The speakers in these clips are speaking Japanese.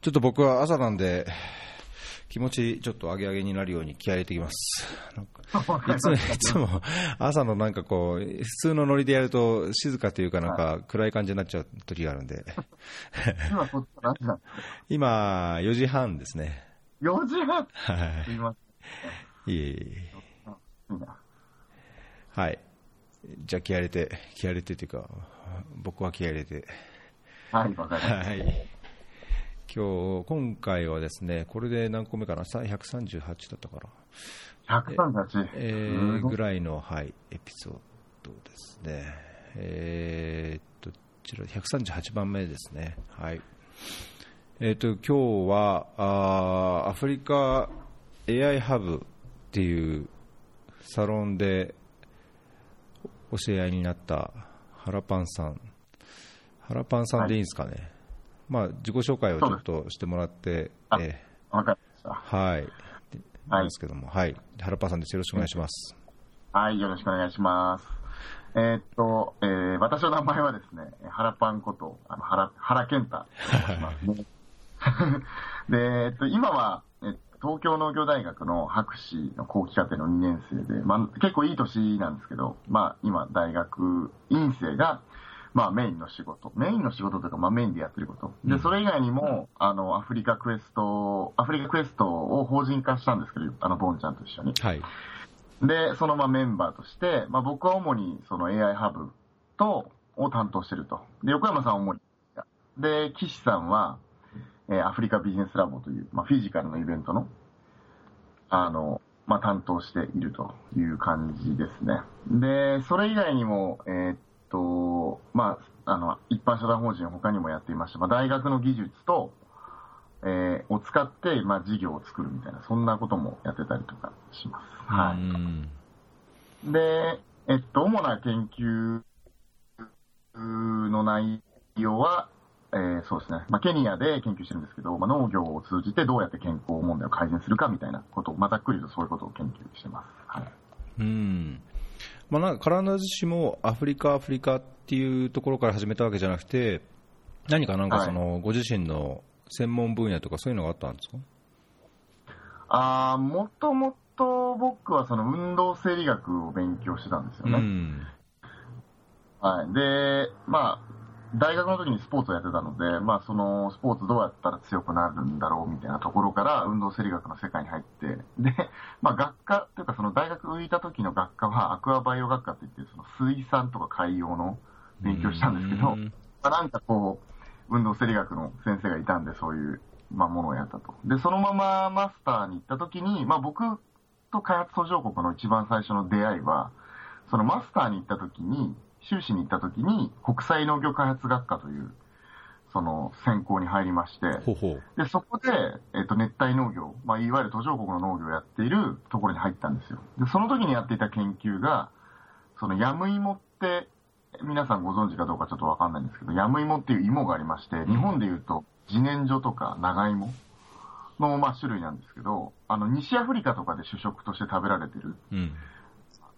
ちょっと僕は朝なんで、気持ちちょっと上げ上げになるように気合い入れてきます。いつも いつも朝のなんかこう、普通のノリでやると静かというかなんか暗い感じになっちゃう時があるんで、今、そっち何時なんですか？今4時半ですね。?4 時半？はすいまい。いえいえ。はい。じゃあ気合い入れて、気合い入れてっていうか、僕は気合い入れて。はい、わかりましはい。今日、今回はですね、これで何個目かな、さ138だったから、た。138。えー、ぐらいの、はい、エピソードですね。えーっと、こちら138番目ですね。はい。えーっと、今日は、あーアフリカ AI ハブっていうサロンで教え合いになった原パンさん。原パンさんでいいんですかね？まあ、自己紹介をちょっとしてもらって、あえわかりましーはい。なんですけども、はい。原パンさんです。よろしくお願いします。た。はい、よろしくお願いします。えーっと、えー私の名前はですね、原パンこと、あの原原健太と申しますね。で、えっと、今は、え東京農業大学の博士の後期課程の2年生で、まあ、結構いい年なんですけど、まあ、今、大学院生が、まあ、メインの仕事。メインの仕事というか、まあ、メインでやってること。で、うんそれ以外にも、あの、アフリカクエスト、アフリカクエストを法人化したんですけど、あの、ボンちゃんと一緒に。はい。で、そのまあメンバーとして、まあ、僕は主にその AI ハブと、を担当してると。で、横山さんは主に。で、岸さんは、えーアフリカビジネスラボという、まあ、フィジカルのイベントの、あの、まあ、担当しているという感じですね。で、それ以外にも、えーっと、まあ、あの、一般社団法人他にもやっていました。まあ、大学の技術と、えーを使って、まあ、事業を作るみたいな、そんなこともやってたりとかします。はうい。んで、えっと、主な研究の内容は、えーそうですね、まあ、ケニアで研究してるんですけど、まあ、農業を通じてどうやって健康問題を改善するかみたいなことを、まあ、ざっくりとそういうことを研究してます。はい。うん。まあ、なんか必ずしもアフリカ、アフリカっていうところから始めたわけじゃなくて、何かなんかその、ご自身の専門分野とかそういうのがあったんですか？あーもともと僕はその運動生理学を勉強してたんですよね。うん。はい。で、まあ、大学の時にスポーツをやってたので、まあ、そのスポーツどうやったら強くなるんだろうみたいなところから運動生理学の世界に入って、で、まあ、学科というかその大学浮いた時の学科はアクアバイオ学科って言って、その水産とか海洋の勉強したんですけど、うんまあ、なんかこう、運動生理学の先生がいたんで、そういう、まあ、ものをやったと。で、そのままマスターに行った時に、まあ、僕と開発途上国の一番最初の出会いは、そのマスターに行った時に、修士に行った時に、国際農業開発学科という、その専攻に入りまして、ほうほう。で、そこで、えっ、と、熱帯農業、まあ、いわゆる途上国の農業をやっているところに入ったんですよ。で、その時にやっていた研究が、そのヤムイモって、皆さんご存知かどうかちょっとわかんないんですけど、ヤムイモっていう芋がありまして、日本で言うと、自然薯とか長芋の、まあ、種類なんですけど、あの、西アフリカとかで主食として食べられてる、うん。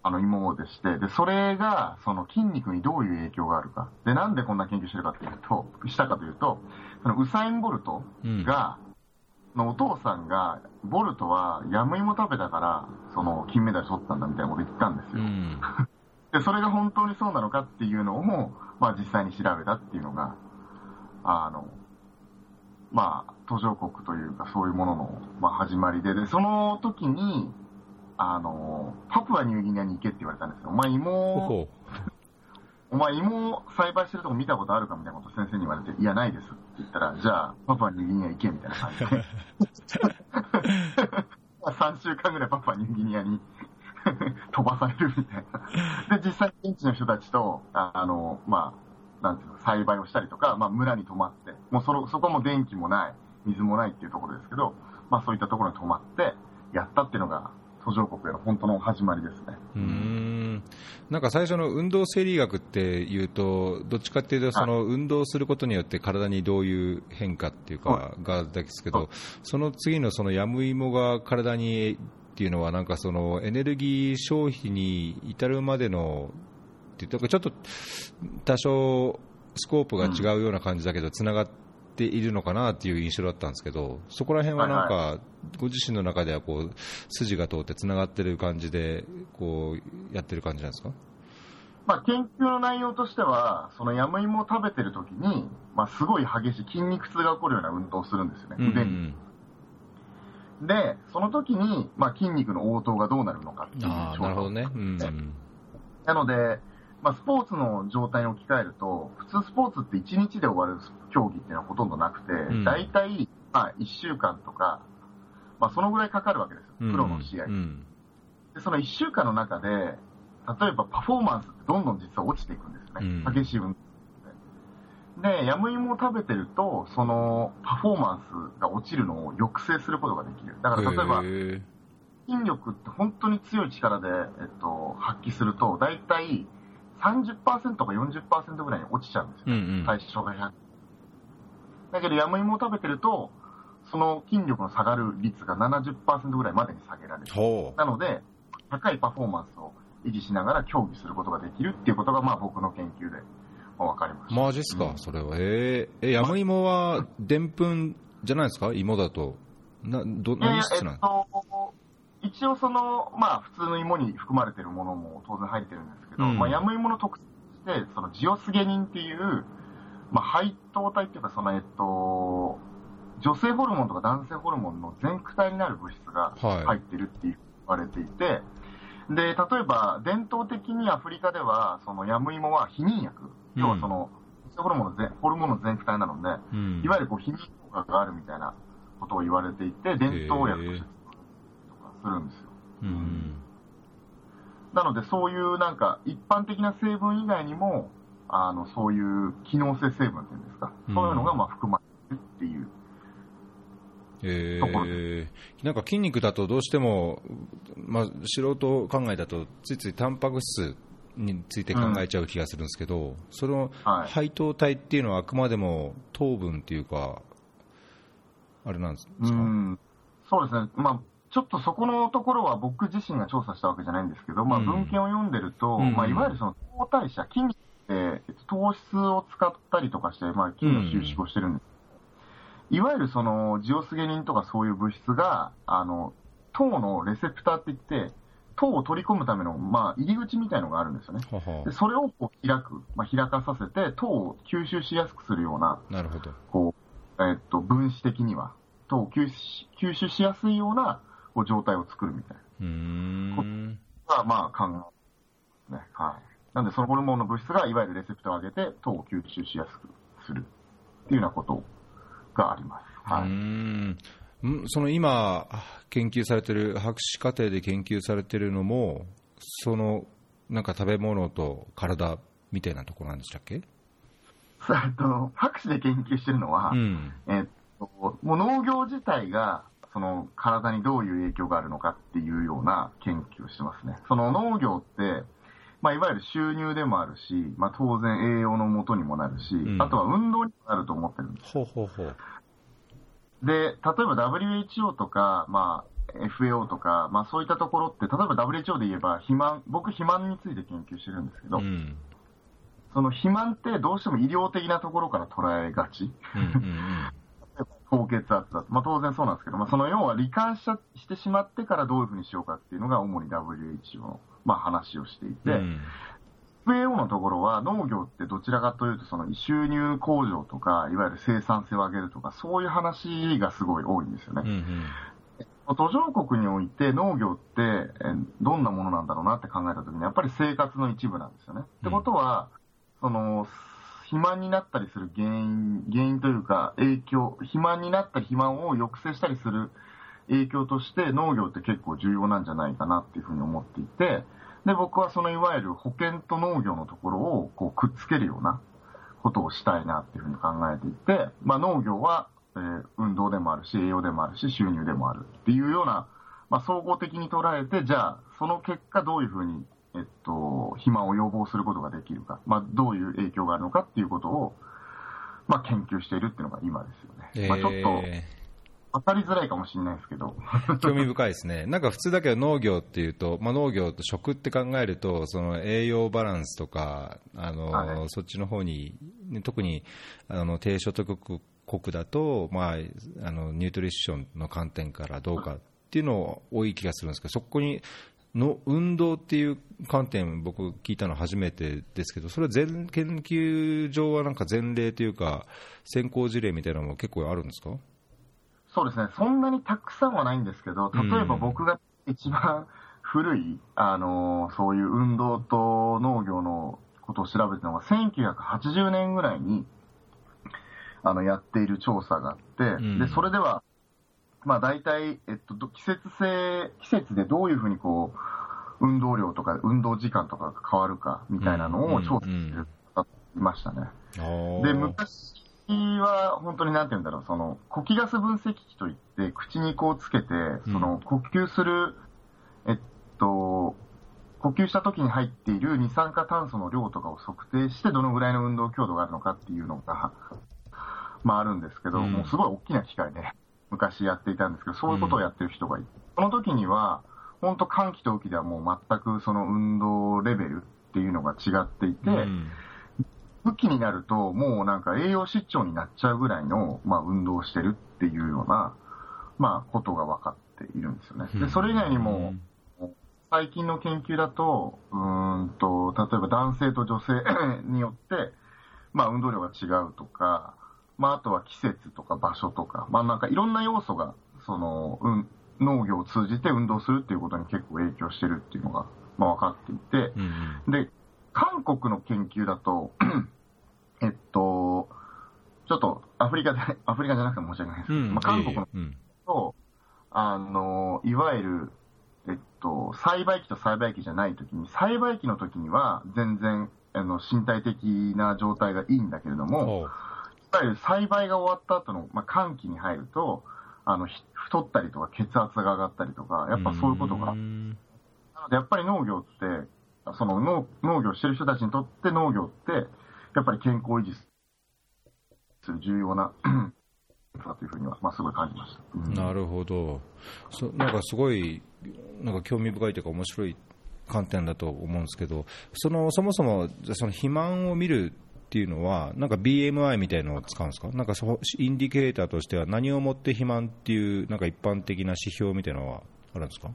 あの芋でして、で、それが、その筋肉にどういう影響があるか。で、なんでこんな研究してるかというと、したかというと、そのウサイン・ボルトうん。が、のお父さんが、ボルトはヤムイモ食べたから、その金メダル取ったんだみたいなこと言ったんですよ。うん。で、それが本当にそうなのかっていうのを、まあ実際に調べたっていうのが、あの、まあ、途上国というかそういうものの、まあ、始まりで、で、その時に、あの、パプアニューギニアに行けって言われたんですよ。お前芋、ほお前芋栽培してるとこ見たことあるかみたいなこと先生に言われて、いや、ないですって言ったら、じゃあ、パプアニューギニア行けみたいな感じで。3週間ぐらいパプアニューギニアに 飛ばされるみたいな。で、実際現地の人たちと、ああの、まあ、なんていうの、栽培をしたりとか、まあ、村に泊まって、もうその、そこも電気もない、水もないっていうところですけど、まあ、そういったところに泊まって、やったっていうのが、途上国への本当の始まりですね。う。ん。なんか最初の運動生理学っていうと、どっちかっていうと、その運動することによって体にどういう変化っていうかがですけど、その次のそのヤムイモが体にっていうのは、なんかそのエネルギー消費に至るまでのっていうと、ちょっと多少スコープが違うような感じだけど、つながってているのかなっていう印象だったんですけど、そこら辺はなんか、はいご自身の中ではこう筋が通ってつながってる感じでこうやってる感じなんですか？まあ、研究の内容としては、そのヤムイモを食べてる時に、まあ、すごい激しい筋肉痛が起こるような運動をするんですよね、腕に。で、その時に、まあ、筋肉の応答がどうなるのかっていうなるほどね。うんなので、まあ、スポーツの状態に置き換えると、普通スポーツって1日で終わる競技っていうのはほとんどなくて、ん大体、まあ、1週間とか、まあ、そのぐらいかかるわけですよ、プロの試合。うんで、その1週間の中で、例えばパフォーマンスってどんどん実は落ちていくんですよね。うん激しい運動で。で、ヤムイモを食べてると、そのパフォーマンスが落ちるのを抑制することができる。だから例えば、筋力って本当に強い力で、えっと、発揮すると、大体30%か40%ぐらいに落ちちゃうんですよ。うんうん最初が100。だけど、ヤムイモを食べてると、その筋力の下がる率が70%ぐらいまでに下げられる。ほなので、高いパフォーマンスを維持しながら競技することができるっていうことが、まあ僕の研究でまあ分かりまうした。マジっすか、うんそれはえー、えヤムイモはでんぷんじゃないですか？芋だとなど何質なん？えっと、一応その、まあ普通の芋に含まれてるものも当然入ってるんですけど、うん。まあヤムイモの特徴として、そのジオスゲニンっていう、まあ配糖体っていうか、そのえっと、女性ホルモンとか男性ホルモンの全躯体になる物質がはい。入ってるって言われていて、で、例えば伝統的にアフリカでは、そのヤムイモは避妊薬、要はその、ホルモンの全ホルモンの全躯体なので、うん。いわゆるこう避妊効果があるみたいなことを言われていて、伝統薬としてするんですよ。うんなので、そういうなんか、一般的な成分以外にも、あの、そういう機能性成分っていうんですか、うんそういうのがまあ含まれてるっていう。えー、なんか筋肉だとどうしても、まあ、素人考えだとついついタンパク質について考えちゃう気がするんですけど、そのはい配糖体っていうのはあくまでも糖分っていうか、あれなんですか、うん。そうですね。まあ、ちょっとそこのところは僕自身が調査したわけじゃないんですけど、まあ、うん文献を読んでると、うんまあ、いわゆるその糖代謝、筋肉ってえっと糖質を使ったりとかして、まあ、筋の収縮をしてるんです。いわゆるそのジオスゲニンとかそういう物質が、あの、糖のレセプターって言って、糖を取り込むための、まあ、入り口みたいのがあるんですよね。でそれをこう開く、まあ、開かさせて、糖を吸収しやすくするような、なるほど。こう、えっと、分子的には、糖を吸収吸収しやすいようなこう状態を作るみたいうーん。なのが、まあ、考え、ね、はい。なんで、そのホルモンの物質が、いわゆるレセプターを上げて、糖を吸収しやすくするっていうようなことがあります。はい。その今、研究されてる、博士課程で研究されてるのも、そのなんか食べ物と体みたいなところなんでしたっけ、と、博士で研究してるのは、うん、えっと、もう農業自体が、その体にどういう影響があるのかっていうような研究をしてますね。その農業って、まあ、いわゆる収入でもあるし、まあ、当然栄養の元にもなるし、んあとは運動にもなると思ってるんです。ほうほうほう。で、例えば WHO とか、まあ、FAO とか、まあそういったところって、例えば WHO で言えば、肥満、僕肥満について研究してるんですけど、うんその肥満ってどうしても医療的なところから捉えがち。うんうん高血圧だと。まあ当然そうなんですけど、まあその要は罹患ししてしまってからどういうふうにしようかっていうのが主に WHO の、まあ話をしていて、うん FAO のところは農業ってどちらかというとその収入向上とか、いわゆる生産性を上げるとか、そういう話がすごい多いんですよね。うんうん途上国において農業ってえーどんなものなんだろうなって考えたときに、やっぱり生活の一部なんですよね。ってことは、その、肥満になったりする原因、原因というか影響、肥満になった肥満を抑制したりする影響として農業って結構重要なんじゃないかなっていうふうに思っていて、で、僕はそのいわゆる保険と農業のところをこうくっつけるようなことをしたいなっていうふうに考えていて、まあ農業は、えー運動でもあるし、栄養でもあるし、収入でもあるっていうような、まあ総合的に捉えて、じゃあその結果どういうふうに、えっと、肥満を予防することができるか、まあどういう影響があるのかっていうことを、まあ研究しているっていうのが今ですよね。まあちょっとえ分かりづらいかもしれないですけど。ー 興味深いですね、なんか普通だけど農業っていうと、まあ、農業と食って考えると、その栄養バランスとか、あのはいそっちの方に、ね特にあの低所得国だと、まあ、あのニュートリションの観点からどうかっていうの多い気がするんですけど、そこにの運動っていう観点、僕、聞いたの初めてですけど、それは全研究上はなんか前例というか、先行事例みたいなのも結構あるんですか？そうですね、そんなにたくさんはないんですけど、例えば僕が一番古い、あのそういう運動と農業のことを調べたのが、1980年ぐらいにあのやっている調査があって、うん、でそれでは、まあ、大体、えっと、季節性、季節でどういうふうにこう運動量とか運動時間とかが変わるかみたいなのを調査してる方いましたね。で昔は本当になんて言うんだろう、その呼気ガス分析器といって、口にこうつけて、その呼吸する、えっと、呼吸した時に入っている二酸化炭素の量とかを測定して、どのぐらいの運動強度があるのかっていうのが、まああるんですけど、うん、もうすごい大きな機械で、昔やっていたんですけど、そういうことをやってる人がいて、うん、その時には、本当寒気と雨季ではもう全くその運動レベルっていうのが違っていて、うん。雨季になると、もうなんか栄養失調になっちゃうぐらいの、まあ、運動をしてるっていうような、まあ、ことが分かっているんですよね。で、それ以外にも、最近の研究だと、うんと、例えば男性と女性によって、まあ、運動量が違うとか、まあ、あとは季節とか場所とか、まあ、なんかいろんな要素が、その、うん、農業を通じて運動するっていうことに結構影響してるっていうのが、まあ、分かっていて、で、韓国の研究だと、えっと、ちょっとアフリカで、アフリカじゃなくて申し訳ないですけど、うん、まあ、韓国のと、うん、あの、いわゆる、えっと、栽培機と栽培機じゃないときに、栽培機のときには全然、あの、身体的な状態がいいんだけれども、いわゆる栽培が終わった後の、まあ、寒気に入ると、あの、太ったりとか血圧が上がったりとか、やっぱそういうことが。なので、やっぱり農業って、その農農業してる人たちにとって農業って、やっぱり健康維持する重要な だというふうには、まあ、すごい感じました、うん、なるほど。そ、なんかすごいなんか興味深いというか、面白い観点だと思うんですけど、そのそもそもその肥満を見るっていうのは、なんか BMI みたいなのを使うんですか、なんかそインディケーターとしては、何をもって肥満っていう、なんか一般的な指標みたいなのはあるんですか？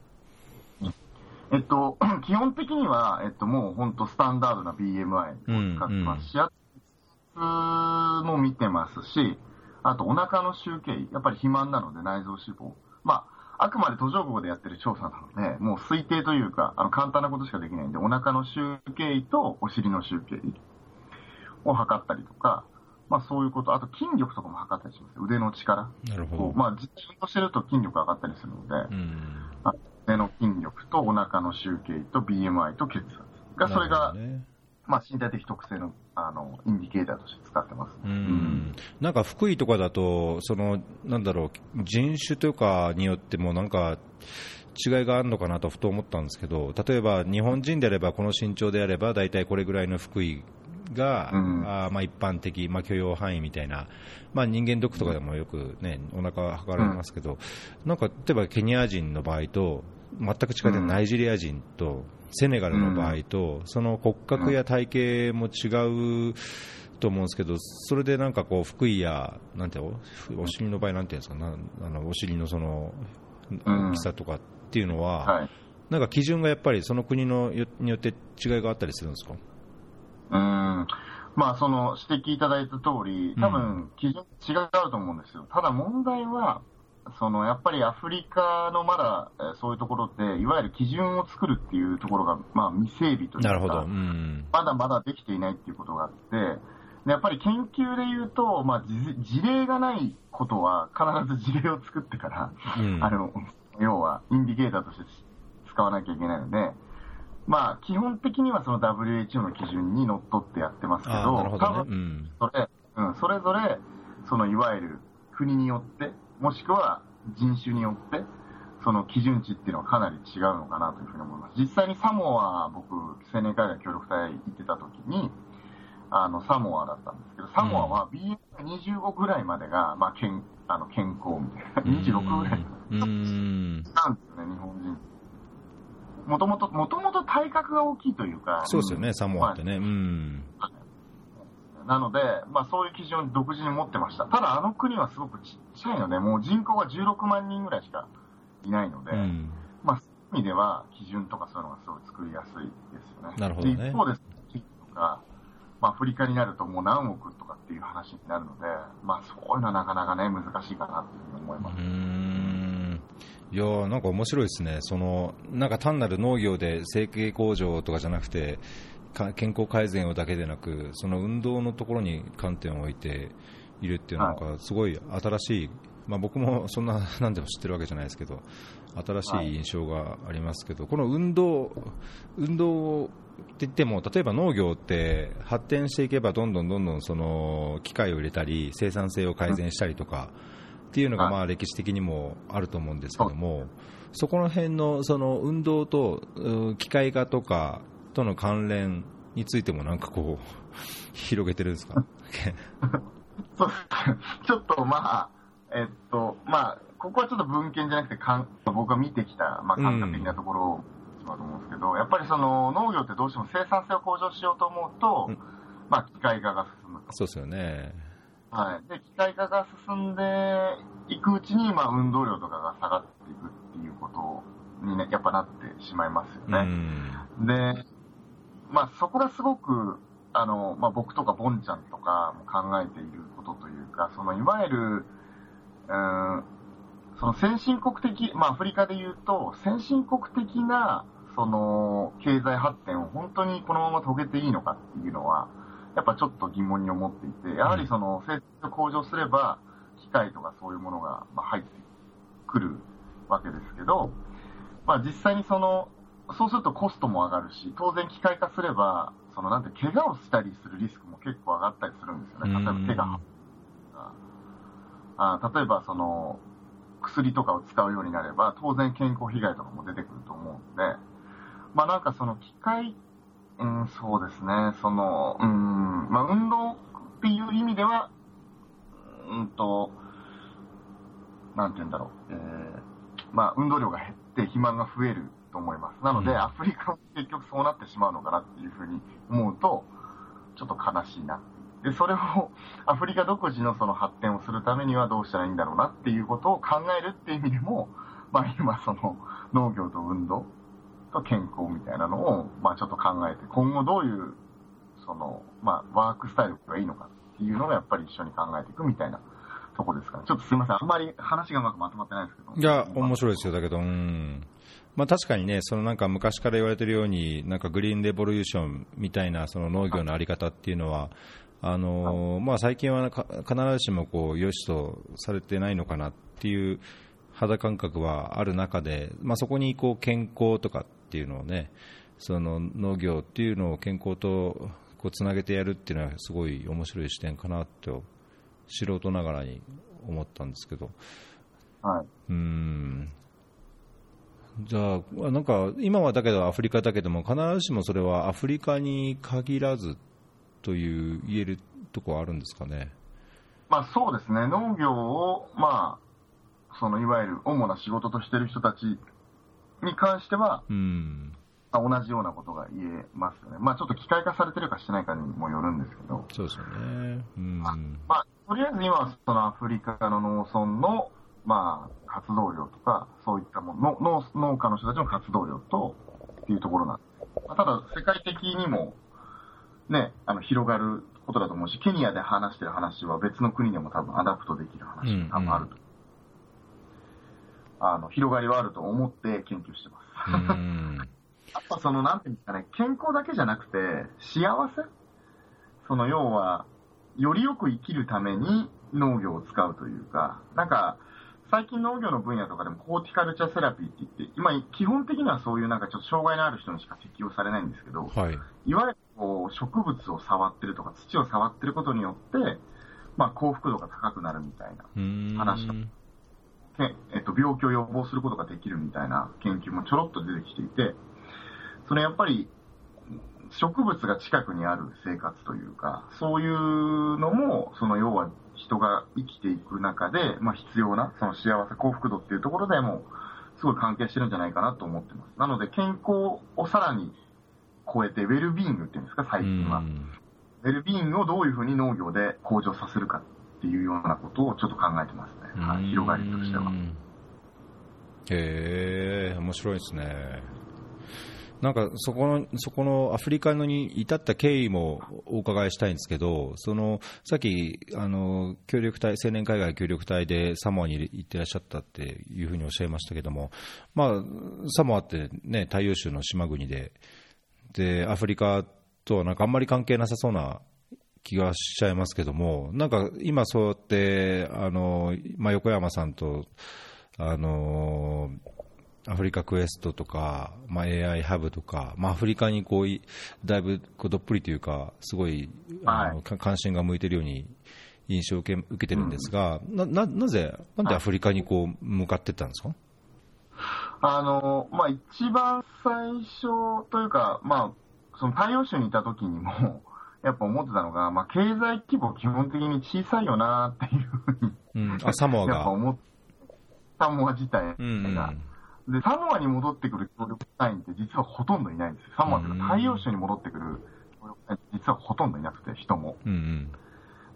えっと、基本的には、えっと、もう本当スタンダードな BMI を使ってます。し、うんうん、も見てますし、あとお腹の集計、やっぱり肥満なので内臓脂肪。まあ、あくまで途上国でやってる調査なので、もう推定というか、あの簡単なことしかできないんで、お腹の集計とお尻の集計を測ったりとか、まあそういうこと、あと筋力とかも測ったりします。腕の力。なるほど。まあ実験としてると筋力上がったりするので、うん胸の筋力とお腹の集計と BMI と血圧が、それが、ね、まあ、身体的特性のあのインディケーターとして使ってます、ね、うん、なんか福井とかだと、そのなんだろう、人種とかによっても、なんか違いがあるのかなとふと思ったんですけど、例えば日本人であれば、この身長であれば、大体これぐらいの福井が、うん、あまあ、一般的、まあ、許容範囲みたいな、まあ、人間ドックとかでもよく、ね、お腹測られますけど、うん、なんか例えばケニア人の場合と、全く違ってナイジェリア人とセネガルの場合と、その骨格や体型も違うと思うんですけど、それでなんかこう、福井や、なんてお尻の場合、なんていうんですか、なあのお尻のその大きさとかっていうのは、はい、なんか基準がやっぱりその国のによって違いがあったりするんですか？うん。まあ、その指摘いただいた通り、多分基準違うと思うんですよ。ただ問題は、そのやっぱりアフリカのまだそういうところって、いわゆる基準を作るっていうところが、まあ、未整備というか、なるほど。うん、まだまだできていないっていうことがあって、やっぱり研究で言うと、まあ、事例がないことは、必ず事例を作ってから、うん、あの要はインディケーターとして使わなきゃいけないので、まあ、基本的にはその WHO の基準にのっとってやってますけど、どね、多分それ、うん、それぞれ、そのいわゆる国によって、もしくは人種によって、その基準値っていうのはかなり違うのかなというふうに思います。実際にサモア、僕、青年海外協力隊行ってた時に、あの、サモアだったんですけど、サモアは BM25 ぐらいまでが、まあ、健、あの、健康みたいな。26ぐらい。うん。なんですよね、日本人。もともと、もともと体格が大きいというか。そうですよね、サモアってね。うん。なので、まあそういう基準を独自に持ってました。ただあの国はすごくちっちゃいので、もう人口が16万人ぐらいしかいないので、うん。まあそういう意味では基準とかそういうのがすごい作りやすいですよね。なるほどねで一方で、地域とか、まあアフリカになるともう何億とかっていう話になるので、まあそういうのはなかなかね、難しいかなっていうふうに思います。いやーなんか面白いですね、そのなんか単なる農業で成形工場とかじゃなくて、か健康改善をだけでなく、その運動のところに観点を置いているっていうのは、なんかすごい新しい、まあ、僕もそんな 何でも知ってるわけじゃないですけど、新しい印象がありますけど、この運動、運動って言っても、例えば農業って発展していけば、どんどんどんどんその機械を入れたり、生産性を改善したりとか。っていうのがはい。まあ歴史的にもあると思うんですけども、そこの辺のその運動とう機械化とかとの関連についてもなんかこう 広げてるんですか？そ うちょっとまあ、えっと、まあ、ここはちょっと文献じゃなくてかん、僕が見てきた、まあ、感覚的なところを、だと思うんですけど、やっぱりその農業ってどうしても生産性を向上しようと思うと、うん。まあ、機械化が進むと。そうですよね。はい。で、機械化が進んでいくうちに、まあ、運動量とかが下がっていくっていうことにね、やっぱなってしまいますようね。ん。で、まあ、そこがすごく、あの、まあ、僕とかボンちゃんとかも考えていることというか、その、いわゆる、うん、その先進国的、まあ、アフリカで言うと、先進国的な、その、経済発展を本当にこのまま遂げていいのかっていうのは、やっぱちょっと疑問に思っていて、やはりその、生産を向上すれば、機械とかそういうものがまあ入ってくるわけですけど、まあ実際にその、そうするとコストも上がるし、当然機械化すれば、そのなんて、怪我をしたりするリスクも結構上がったりするんですよね。例えば手が張あ例えばその、薬とかを使うようになれば、当然健康被害とかも出てくると思うんで、まあなんかその機械、うん、そうですね、その、うん、まあ運動っていう意味では、うんと、なんて言うんだろう、えー、まあ運動量が減って肥満が増えると思います。なので、うんアフリカも結局そうなってしまうのかなっていうふうに思うと、ちょっと悲しいな。で、それを アフリカ独自のその発展をするためにはどうしたらいいんだろうなっていうことを考えるっていう意味でも、まあ今その農業と運動と健康みたいなのを、まあちょっと考えて、今後どういう、その、まあワークスタイルがいいのかっていうのをやっぱり一緒に考えていくみたいなとこですかね。ちょっとすいません。あんまり話がうまくまとまってないですけど。いや、面。白いですよ、だけど、うん。まあ確かにね、そのなんか昔から言われてるように、なんかグリーンレボリューションみたいなその農業のあり方っていうのは、あのーまあ最近は必ずしもこう良しとされてないのかなっていう肌感覚はある中で、まあそこにこう健康とかっていうのをね、その農業っていうのを健康とこうつなげてやるっていうのはすごい面白い視点かなと素人ながらに思ったんですけど。はい。うーんじゃあ、なんか今はだけどアフリカだけども、必ずしもそれはアフリカに限らずという言えるところはあるんですかね。まあそうですね。農業を、まあ、そのいわゆる主な仕事としてる人たちに関しては、うん、まあ同じようなことが言えますよね。まあちょっと機械化されてるかしてないかにもよるんですけど、そうですよね。うん、まあとりあえず今はそのアフリカの農村の、まあ活動量とか、そういったもの、農農家の人たちの活動量と、っていうところなんです。まあただ世界的にも、ね、あの広がることだと思うし、ケニアで話してる話は別の国でも多分 adapt できる話が多分あると。あの、広がりはあると思って研究してます。うん、あとその、なんていうんですかね、健康だけじゃなくて、幸せその、要は、よりよく生きるために農業を使うというか、なんか、最近農業の分野とかでもホーティカルチャーセラピーって言って、今、基本的にはそういうなんかちょっと障害のある人にしか適用されないんですけど、はい。いわゆるこう植物を触ってるとか土を触ってることによって、まあ幸福度が高くなるみたいな。うん話ねえっと、病気を予防することができるみたいな研究もちょろっと出てきていて、それやっぱり植物が近くにある生活というか、そういうのも、その要は人が生きていく中で、まあ必要な、その幸せ、幸福度っていうところでも、すごい関係してるんじゃないかなと思ってます。なので健康をさらに超えて、ウェルビーイングっていうんですか、最近は。ウェルビーイングをどういうふうに農業で向上させるかっていうようなことをちょっと考えてますね。はい、広がりとしては。へえ、面白いですね。なんかそこのそこのアフリカのに至った経緯もお伺いしたいんですけど、そのさっきあの協力隊青年海外協力隊でサモアに行ってらっしゃったっていうふうにおっしゃいましたけども、まあ、サモアって、ね、太陽州の島国でで、アフリカとはなんかあんまり関係なさそうな気がしちゃいますけども、なんか今、そうやってあの、まあ、横山さんとあのアフリカクエストとか、まあ、AI ハブとか、まあ、アフリカにこうだいぶこうどっぷりというか、すごい、あの関心が向いているように印象を受け受けてるんですが、うん、なななぜ、なんでアフリカにこう向かっていったんですか？あのまあ、一番最初というか、まあ、その太陽州にいた時にも、やっぱ思ってたのが、まあ、経済規模基本的に小さいよなっていうふうに、うん、あサモアが。やっぱ思っサモア自体が。うんうんで、サモアに戻ってくる協力隊員って実はほとんどいないんですよ。サモアというか太陽州に戻ってくる協力隊員実はほとんどいなくて、人も。うんうん、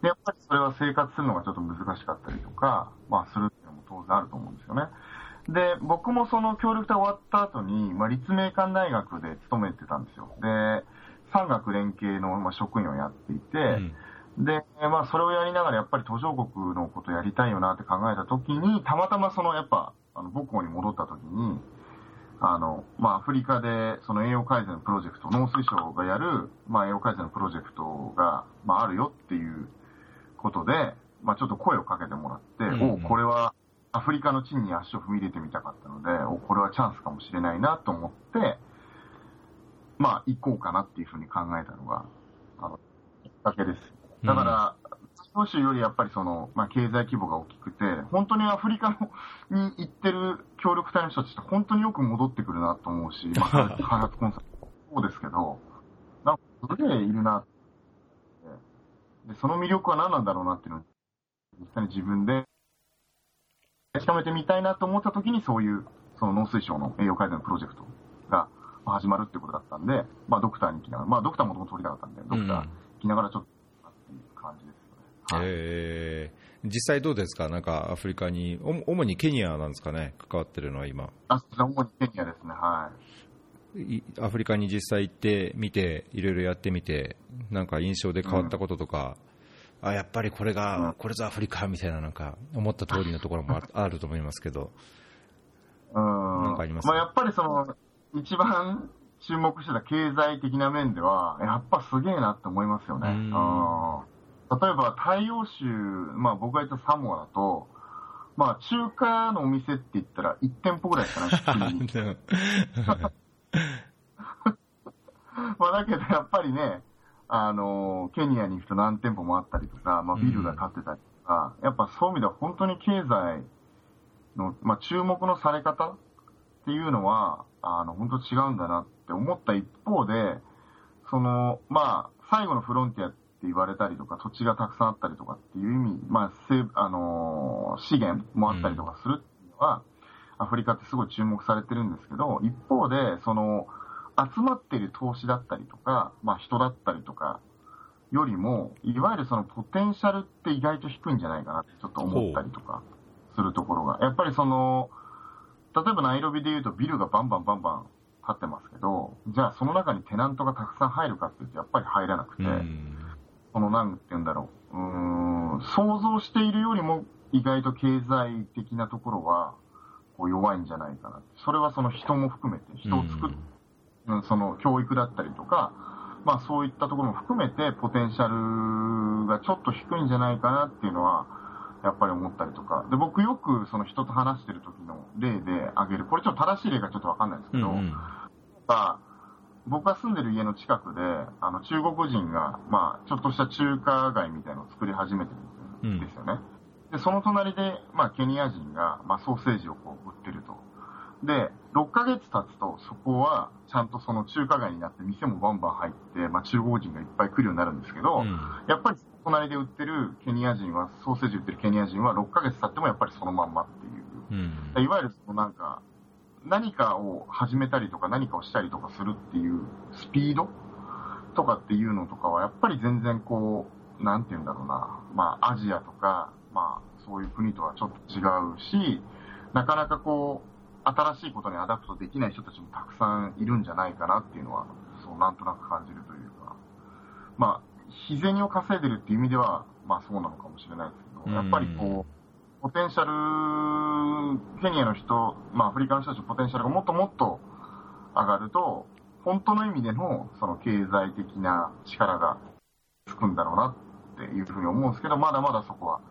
で、やっぱりそれは生活するのがちょっと難しかったりとか、まあするっていうのも当然あると思うんですよね。で、僕もその協力隊終わった後に、まあ立命館大学で勤めてたんですよ。で、産学連携の、まあ、職員をやっていて、うん。で、まあ、それをやりながらやっぱり途上国のことやりたいよなって考えたときに、たまたまそのやっぱ、あの母校に戻ったときに、あの、まあ、アフリカでその栄養改善のプロジェクト、農水省がやる、まあ、栄養改善のプロジェクトが、まあ、あるよっていうことで、まあ、ちょっと声をかけてもらって、うんうん、おこれはアフリカの地に足を踏み入れてみたかったので、おこれはチャンスかもしれないなと思って、まあ、行こうかなっていうふうに考えたのが、あの、きっかけです。だから、欧州よりやっぱりその、まあ、経済規模が大きくて、本当にアフリカのに行ってる協力隊の人たちって本当によく戻ってくるなと思うし、まあ、開発コンサルそうですけど、なんかすげえいるなって。で、その魅力は何なんだろうなっていうのを、実際に自分で確かめてみたいなと思った時に、そういう、その農水省の栄養改善のプロジェクト。が始まるってことだったんで、まあドクターに来ながら、まあドクターもともと取りたかったんで、ドクター来ながらちょっと感じですよね。えー、実際どうですか、なんかアフリカに、主にケニアなんですかね、関わってるのは今。あ主にケニアですね、はい。アフリカに実際行ってみて、いろいろやってみて、なんか印象で変わったこととか、うん、あやっぱりこれが、うん、これぞアフリカみたいな、なんか思った通りのところも あると思いますけど、うん、なんかありますまあ、やっぱりその一番注目してた経済的な面では、やっぱすげえなって思いますよね。例えば、太陽州、まあ僕が言ったサモアだと、まあ中華のお店って言ったら1店舗ぐらいしかない。まあだけどやっぱりね、あの、ケニアに行くと何店舗もあったりとか、まあビルが建ってたりとか、うん、やっぱそういう意味では本当に経済の、まあ注目のされ方っていうのは、あの、本当違うんだなって思った一方で、その、まあ、最後のフロンティアって言われたりとか、土地がたくさんあったりとかっていう意味、まあ、あのー、資源もあったりとかするっていうのは、アフリカってすごい注目されてるんですけど、一方で、その、集まっている投資だったりとか、まあ、人だったりとか、よりも、いわゆるそのポテンシャルって意外と低いんじゃないかなってちょっと思ったりとかするところが。やっぱりその、例えばナイロビで言うとビルがバンバンバンバン建ってますけど、じゃあその中にテナントがたくさん入るかっていうと、やっぱり入らなくて、そのなんて言うんだろう、うん、想像しているよりも意外と経済的なところはこう弱いんじゃないかな。それはその人も含めて、人を作る、うん、その教育だったりとか、まあそういったところも含めてポテンシャルがちょっと低いんじゃないかなっていうのは、やっぱり思ったりとか。で、僕よくその人と話してる時の例で挙げる、これちょっと正しい例がちょっとわかんないですけど、うんうん、僕が住んでる家の近くで、あの中国人が、まあ、ちょっとした中華街みたいのを作り始めてるんですよね。うん、で、その隣で、まあ、ケニア人が、まあ、ソーセージをこう売ってると。で、6ヶ月経つと、そこは、ちゃんとその中華街になって、店もバンバン入って、まあ、中国人がいっぱい来るようになるんですけど、うん、やっぱり隣で売ってるケニア人は、ソーセージ売ってるケニア人は6ヶ月経ってもやっぱりそのまんまっていう。うん、いわゆるそのなんか、何かを始めたりとか何かをしたりとかするっていうスピード？っとかっていうのとかは、やっぱり全然こう、なんて言うんだろうな、まあ、アジアとか、まあ、そういう国とはちょっと違うし、なかなかこう、新しいことに adapt できない人たちもたくさんいるんじゃないかなっていうのは、そう、なんとなく感じるというか、まあ、日銭を稼いでるっていう意味では、まあそうなのかもしれないですけど、やっぱりこう、ポテンシャル、ケニアの人、まあアフリカの人たちのポテンシャルがもっともっと上がると、本当の意味でのその経済的な力がつくんだろうなっていうふうに思うんですけど、まだまだそこは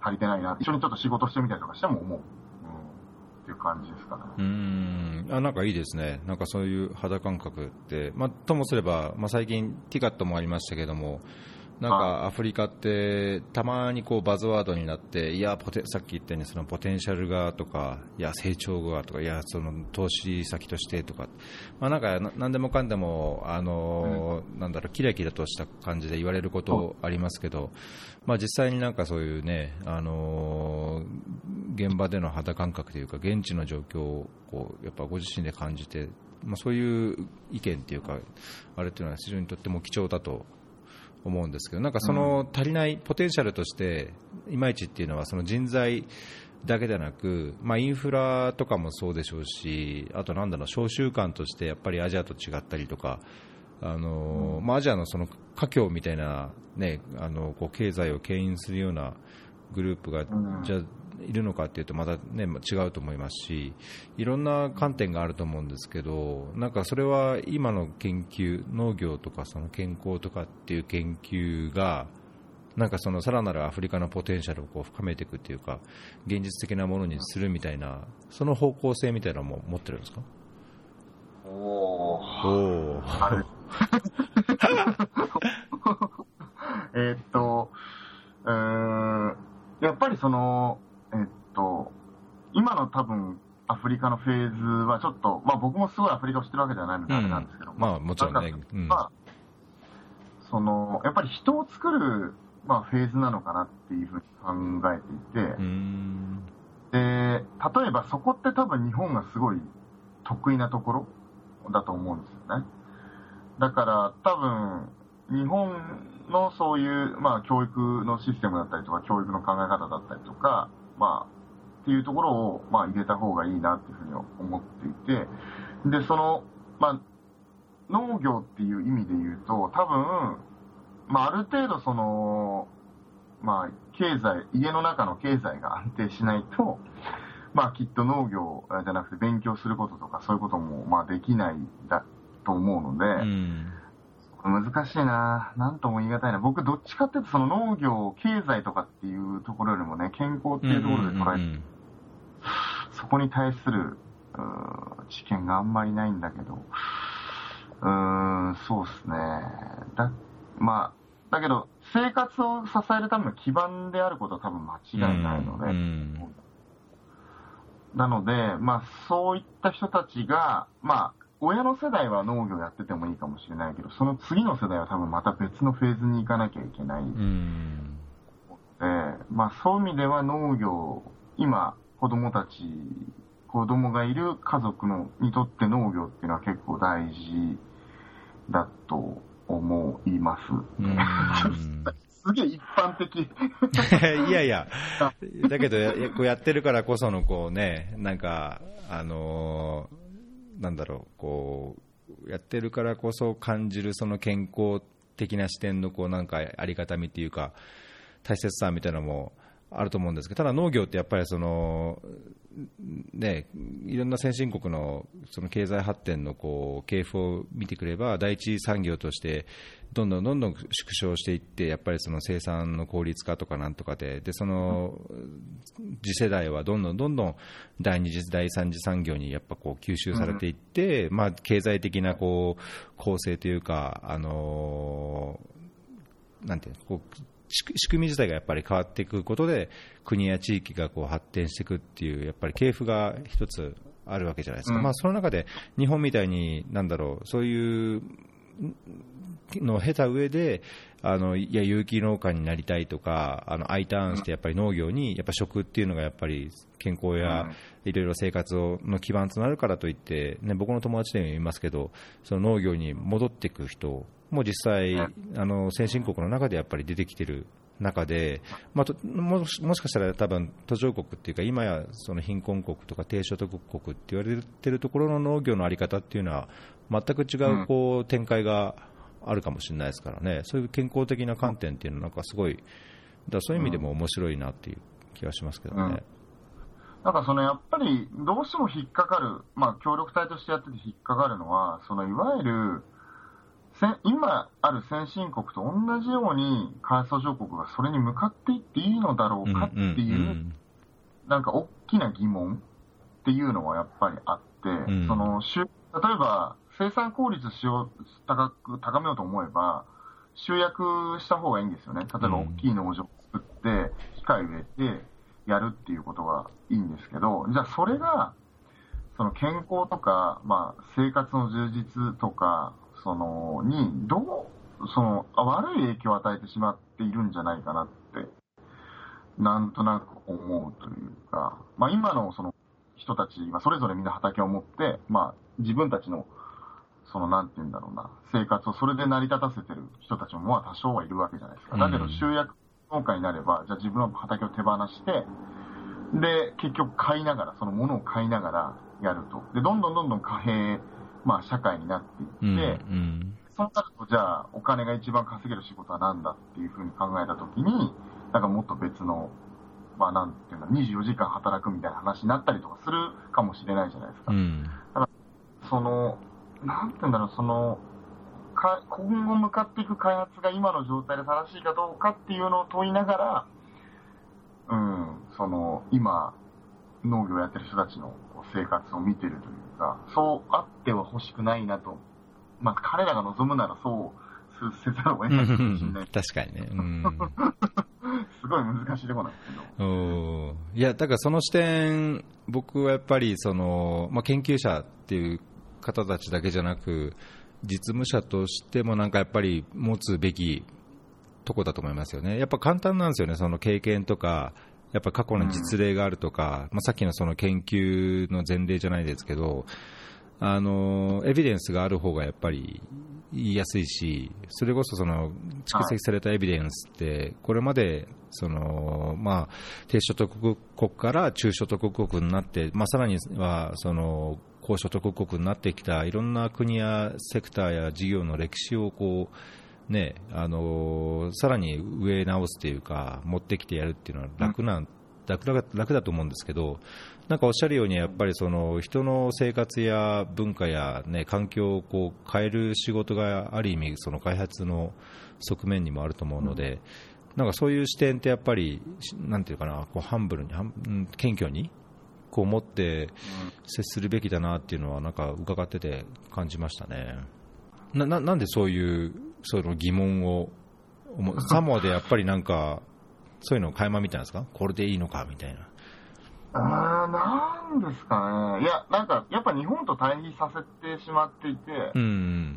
足りてないな。一緒にちょっと仕事してみたりとかしても思う。うん、っていう感じですかね。うん。あなんかいいですね、なんかそういう肌感覚って、まあ、ともすれば、まあ、最近、ティカットもありましたけども、なんかアフリカってたまにこうバズワードになっていやポテさっき言ったようにそのポテンシャルがとかいや成長がとかいやその投資先としてとか、まあ、なんか何でもかんでもあの、うん、なんだろうキラキラとした感じで言われることありますけど、まあ、実際になんかそういうねあの現場での肌感覚というか現地の状況をこうやっぱご自身で感じてまあ、そういう意見っていうか、あれっていうのは非常にとっても貴重だと思うんですけど、なんかその足りないポテンシャルとして、いまいちっていうのは、その人材だけでなく、まあ、インフラとかもそうでしょうし、あとなんだろう、商習慣としてやっぱりアジアと違ったりとか、あのまあ、アジアのその華僑みたいな、ね、あのこう経済を牽引するようなグループが、じゃいるのかっていうとまた、ね、違うと思いますしいろんな観点があると思うんですけどなんかそれは今の研究農業とかその健康とかっていう研究がなんかそのさらなるアフリカのポテンシャルをこう深めていくっていうか現実的なものにするみたいなその方向性みたいなのも持ってるんですか？おお えっと、うん、やっぱりその、えっと、今の多分、アフリカのフェーズはちょっと、まあ僕もすごいアフリカを知ってるわけではないのであれなんですけど、うん、まあもちろんね。うん、まあ、その、やっぱり人を作る、まあフェーズなのかなっていうふうに考えていて、で、例えばそこって多分日本がすごい得意なところだと思うんですよね。だから多分、日本のそういう、まあ、教育のシステムだったりとか、教育の考え方だったりとか、まあ、っていうところを、まあ、入れた方がいいなっていうふうに思っていて、で、その、まあ、農業っていう意味で言うと、多分、まあ、ある程度その、まあ、経済、家の中の経済が安定しないと、まあ、きっと農業じゃなくて勉強することとかそういうことも、まあ、できないだと思うので、うん難しいななんとも言い難いな。僕、どっちかっていうと、その農業、経済とかっていうところよりもね、健康っていうところで捉えて、そこに対する、知見があんまりないんだけど、うーん、そうっすね。だ、まあ、だけど、生活を支えるための基盤であることは多分間違いないので、なので、まあ、そういった人たちが、まあ、親の世代は農業やっててもいいかもしれないけど、その次の世代は多分また別のフェーズに行かなきゃいけない。うん、で、まあそういう意味では農業、今子供たち、子供がいる家族のにとって農業っていうのは結構大事だと思います。すげえ一般的。いやいや、だけどや、こうやってるからこそのこうね、なんか、あのーなんだろう、こう、やってるからこそ感じるその健康的な視点のこうなんかありがたみっていうか、大切さみたいなのもあると思うんですけど、ただ農業ってやっぱりその、ね、いろんな先進国のその経済発展のこう系譜を見てくれば、第一産業としてどんどんどんどん縮小していって、やっぱりその生産の効率化とかなんとかで、でその次世代はどんどんどんどん第二次、第三次産業にやっぱこう吸収されていって、まあ、経済的なこう構成というか、あのなんていうこう仕組み自体がやっぱり変わっていくことで国や地域がこう発展していくっていうやっぱり系譜が一つあるわけじゃないですか、うん、まあ、その中で日本みたいになんだろうそういうのを経た上であのいや有機農家になりたいとかあの I ターンしてやっぱり農業にやっぱ食っていうのがやっぱり健康やいろいろ生活をの基盤となるからといって、ね、僕の友達でも言いますけどその農業に戻っていく人もう実際、あの先進国の中でやっぱり出てきてる中で、まあ、ともしもしかしたら多分途上国っていうか、今やその貧困国とか低所得国って言われてるところの農業の在り方っていうのは、全く違うこう展開があるかもしれないですからね、そういう健康的な観点っていうのは、なん。かすごい、だそういう意味でも面白いなっていう気がしますけどね。うん。なんかそのやっぱりどうしても引っかかる、まあ、協力隊としてやってて引っかかるのは、そのいわゆる今ある先進国と同じように開発途上国がそれに向かっていっていいのだろうかっていう、なんか大きな疑問っていうのはやっぱりあって、うん、その例えば生産効率しよう高く高めようと思えば、集約した方がいいんですよね。例えば大きい農場を作って、機械植えてやるっていうことがいいんですけど、じゃあそれが、その健康とか、まあ、生活の充実とか、その、に、どう、その、悪い影響を与えてしまっているんじゃないかなって、なんとなく思うというか、まあ今のその人たちはそれぞれみんな畑を持って、まあ自分たちの、そのなんて言うんだろうな、生活をそれで成り立たせてる人たちもまあ多少はいるわけじゃないですか。だけど集約農家になれば、じゃあ自分の畑を手放して、で、結局買いながら、そのものを買いながらやると。で、どんどんどんどん貨幣まあ、社会になっていって、うんうん、そうなると、じゃあ、お金が一番稼げる仕事は何だっていうふうに考えたときに、なんかもっと別の、まあ、なんていうの、24時間働くみたいな話になったりとかするかもしれないじゃないですか。うん、だから、その、なんていうんだろう、その、か今後向かっていく開発が今の状態で正しいかどうかっていうのを問いながら、うん、その、今、農業やってる人たちの生活を見てるというか、そうあっては欲しくないなと。まあ、彼らが望むならそうせざるを得ないかもしれない。確かにね。うん すごい難しいとこなんですけど。いや、だからその視点、僕はやっぱりその、まあ、研究者っていう方たちだけじゃなく、実務者としてもなんかやっぱり持つべきとこだと思いますよね。やっぱ簡単なんですよね、その経験とか、やっぱ過去の実例があるとか、まあ、さっきのその研究の前例じゃないですけど、あのエビデンスがある方がやっぱり言いやすいし、それこそその蓄積されたエビデンスって、これまでその、まあ、低所得国から中所得国になって、まあ、さらにはその高所得国になってきたいろんな国やセクターや事業の歴史をこうね、あのー、さらに植え直すというか、持ってきてやるっていうのは楽な、うん、楽だ楽だと思うんですけど、なんかおっしゃるように、やっぱりその人の生活や文化や、ね、環境をこう変える仕事がある意味、その開発の側面にもあると思うので、うん、なんかそういう視点ってやっぱり、なんていうかな、こうハンブルに、謙虚にこう持って接するべきだなっていうのは、なんか伺ってて感じましたね。なななんでそういうその疑問を、サモアでやっぱりなんか、そういうのを垣間見たんですか？これでいいのかみたいな。あなんですかね。いや、なんか、やっぱ日本と対比させてしまっていて、うん、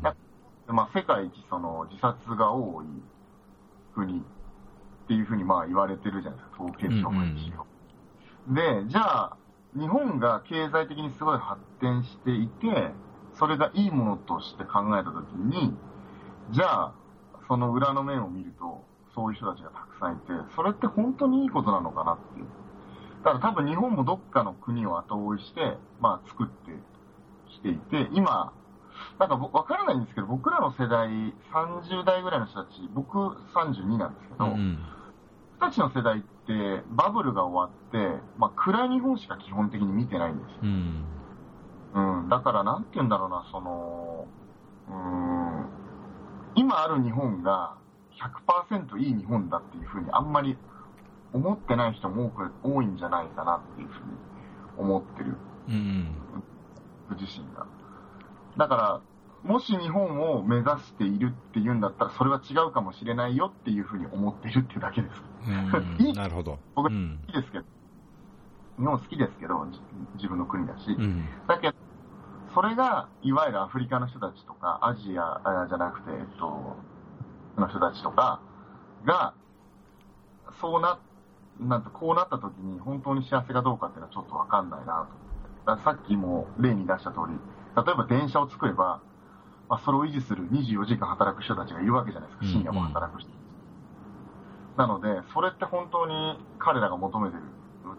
まあ、世界一その自殺が多い国っていうふうにまあ言われてるじゃないですか、統計上も一応。で、じゃあ、日本が経済的にすごい発展していて、それがいいものとして考えたときに、じゃあ、その裏の面を見ると、そういう人たちがたくさんいて、それって本当にいいことなのかなっていう。だから多分日本もどっかの国を後追いして、まあ作ってきていて、今、なんかわからないんですけど、僕らの世代、30代ぐらいの人たち、僕32なんですけど、うん、人たちの世代ってバブルが終わって、まあ暗い日本しか基本的に見てないんですよ。うん、うん、だからなんて言うんだろうな、その、うん、今ある日本が100%いい日本だっていうふうにあんまり思ってない人も多く多いんじゃないかなっていうふうに思ってる。うん。自身が。だから、もし日本を目指しているっていうんだったら、それは違うかもしれないよっていうふうに思っているっていうだけです。いいなるほど。僕好きですけど、日本好きですけど、自分の国だし。うん、だけど、それが、いわゆるアフリカの人たちとか、アジアじゃなくて、えっと、の人たちとかが、そうな、なんとこうなった時に本当に幸せかどうかっていうのはちょっとわかんないなと。さっきも例に出した通り、例えば電車を作れば、まあ、それを維持する24時間働く人たちがいるわけじゃないですか、深夜も働く人、なので、それって本当に彼らが求めてる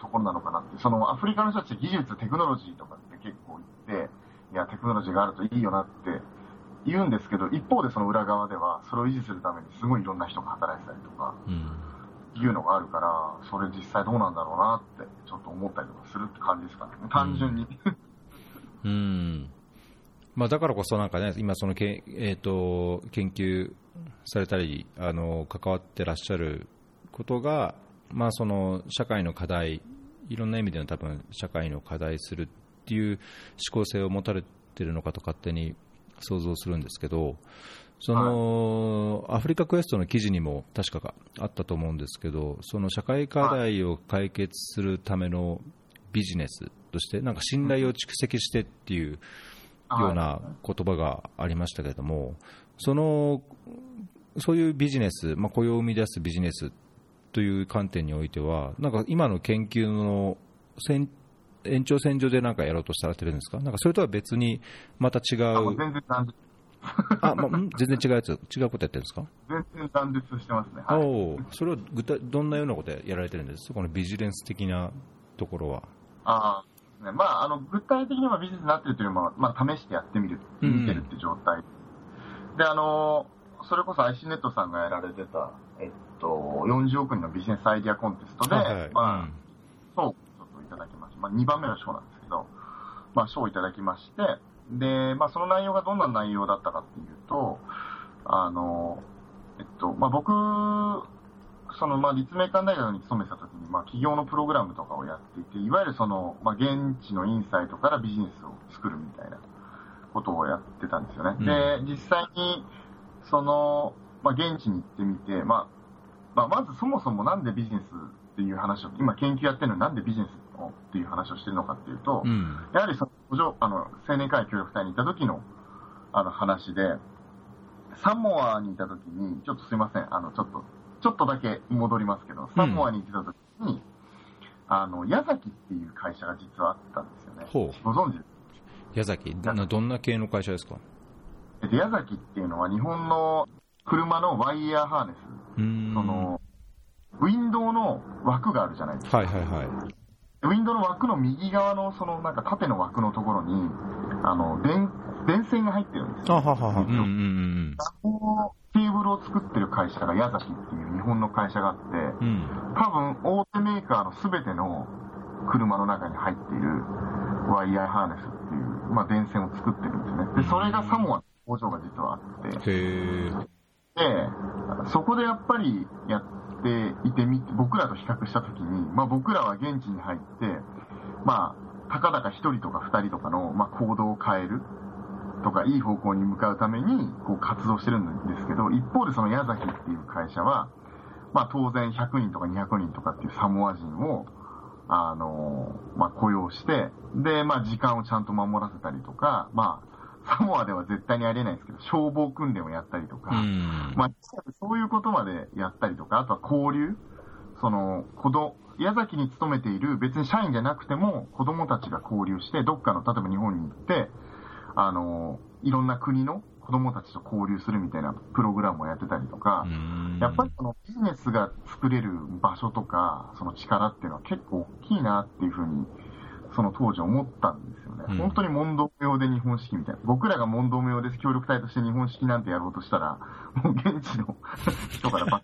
ところなのかなって、そのアフリカの人たち技術、テクノロジーとかって結構言って、いや、テクノロジーがあるといいよなって言うんですけど、一方でその裏側では、それを維持するためにすごいいろんな人が働いてたりとか、いうのがあるから、それ実際どうなんだろうなって、ちょっと思ったりとかするって感じですかね、単純に。うん。まあ、だからこそなんかね、今そのけ、えー、と研究されたりあの、関わってらっしゃることが、まあ、その社会の課題、いろんな意味での多分社会の課題するっていう思考性を持たれてるのかと勝手に想像するんですけど、その、アフリカクエストの記事にも確かあったと思うんですけど、その社会課題を解決するためのビジネスとして、なんか信頼を蓄積してっていうような言葉がありましたけれども、そのそういうビジネス、まあ、雇用を生み出すビジネスという観点においては、なんか今の研究の延長線上でなんかやろうとされてるんですか、なんかそれとは別にまた違う、全然 あ、まあ、全然違うやつ、違うことやってるんですか？全然断絶してますね。はい、おそれは具体どんなようなことやられてるんです？このビジネス的なところは。あねまあ、あの具体的にはビジネスになってるというよりも、まあ、試してやってみる、見てるって状態。うん、で、あの、それこそ IC ネットさんがやられてた、えっと、40億人のビジネスアイディアコンテストで、はいはい、まあ、賞、うん、をちょっといただきまあ、2番目の賞なんですけど、まあ、賞をいただきまして、で、まあ、その内容がどんな内容だったかっていうと、あの、えっと、まあ、僕、その、まあ、立命館大学に勤めてた時に、まあ、企業のプログラムとかをやっていて、いわゆるその、まあ、現地のインサイトからビジネスを作るみたいなことをやってたんですよね。うん、で、実際に、その、まあ、現地に行ってみて、まあ、まあ、まずそもそもなんでビジネスっていう話を、今研究やってるのになんでビジネスをっていう話をしてるのかっていうと、うん、やはりその、あの、青年会協力隊にいた時の、あの話で、サモアにいた時に、ちょっとすいません、あの、ちょっと、ちょっとだけ戻りますけど、サモアに行ってた時に、うん、あの、矢崎っていう会社が実はあったんですよね。ほう。ご存知矢崎？どどんな系の会社ですか？で矢崎っていうのは日本の車のワイヤーハーネス。その、ウィンドウの枠があるじゃないですか。はいはいはい。ウィンドウの枠の右側のそのなんか縦の枠のところに、あの、電、電線が入ってるんですよ。あははは。うんうんうん。ケーブルを作ってる会社が矢崎っていう日本の会社があって、うん、多分大手メーカーの全ての車の中に入っているワイヤーハーネスっていう、まあ、電線を作ってるんですね。で、それがサモアの工場が実はあって、へで、そこでやっぱりやっていてみ、僕らと比較したときに、まあ、僕らは現地に入って、まあ、たかだか1人とか2人とかの、まあ、行動を変えるとか、いい方向に向かうためにこう活動してるんですけど、一方でその矢崎っていう会社は、まあ、当然100人とか200人とかっていうサモア人を、あの、まあ、雇用して、で、まあ、時間をちゃんと守らせたりとか、まあ、サモアでは絶対にありえないですけど、消防訓練をやったりとか、うん、まあ、そういうことまでやったりとか、あとは交流、その、子供、矢崎に勤めている別に社員じゃなくても子供たちが交流して、どっかの、例えば日本に行って、あの、いろんな国の子供たちと交流するみたいなプログラムをやってたりとか、やっぱりそのビジネスが作れる場所とか、その力っていうのは結構大きいなっていうふうに、その当時思ったんですよね。うん本当に問答無用で日本式みたいな。僕らが問答無用です協力隊として日本式なんてやろうとしたら、もう現地の 人からバッ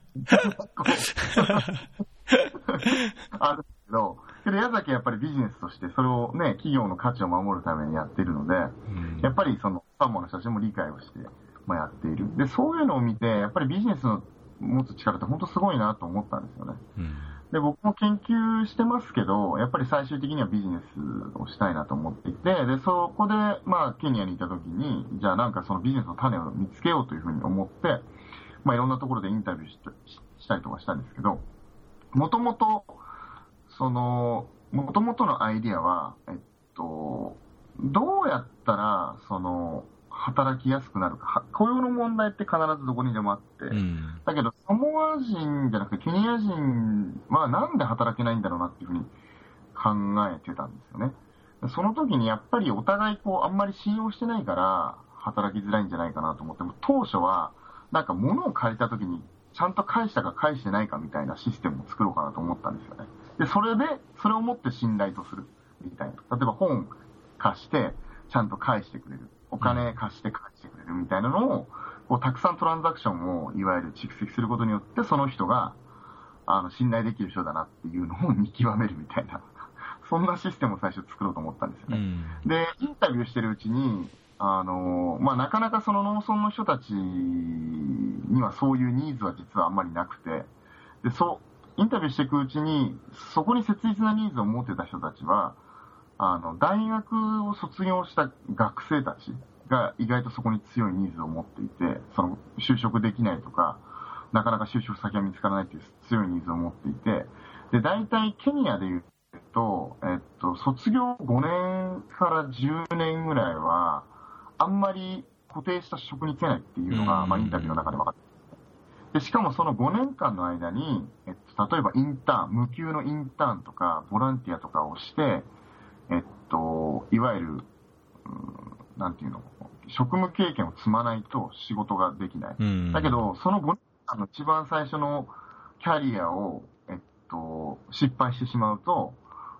あるけど、けど矢崎はやっぱりビジネスとしてそれをね、企業の価値を守るためにやってるので、うんやっぱりそのサモアの人たちも理解をして、まあ、やっている。で、そういうのを見て、やっぱりビジネスの持つ力って本当すごいなと思ったんですよね。うんで、僕も研究してますけど、やっぱり最終的にはビジネスをしたいなと思っていて、で、そこで、まあ、ケニアにいた時に、じゃあなんかそのビジネスの種を見つけようというふうに思って、まあ、いろんなところでインタビューしたししたりとかしたんですけど、もともと、その、もともとのアイディアは、えっと、どうやったら、その、働きやすくなるか、は雇用の問題って必ずどこにでもあって、うんだけど、サモア人じゃなくて、ケニア人はなんで働けないんだろうなっていうふうに考えてたんですよね。その時にやっぱりお互いこう、あんまり信用してないから、働きづらいんじゃないかなと思っても、当初は、なんか物を借りた時に、ちゃんと返したか返してないかみたいなシステムを作ろうかなと思ったんですよね。で、それで、それをもって信頼とするみたいな。例えば本貸して、ちゃんと返してくれる。お金貸して返してくれるみたいなのを、こうたくさんトランザクションをいわゆる蓄積することによって、その人が、あの、信頼できる人だなっていうのを見極めるみたいな、そんなシステムを最初作ろうと思ったんですよね。うん、で、インタビューしてるうちに、あの、まあ、なかなかその農村の人たちにはそういうニーズは実はあんまりなくて、で、そう、インタビューしていくうちに、そこに切実なニーズを持ってた人たちは、あの、大学を卒業した学生たちが意外とそこに強いニーズを持っていて、その、就職できないとか、なかなか就職先が見つからないという強いニーズを持っていて、で、大体ケニアで言うと、えっと、卒業5年から10年ぐらいは、あんまり固定した職に就けないっていうのが、まあ、インタビューの中で分かってでしかもその5年間の間に、えっと、例えばインターン、無給のインターンとか、ボランティアとかをして、えっと、いわゆる、なんていうの、職務経験を積まないと仕事ができない。だけど、その5年間の一番最初のキャリアを、えっと、失敗してしまうと、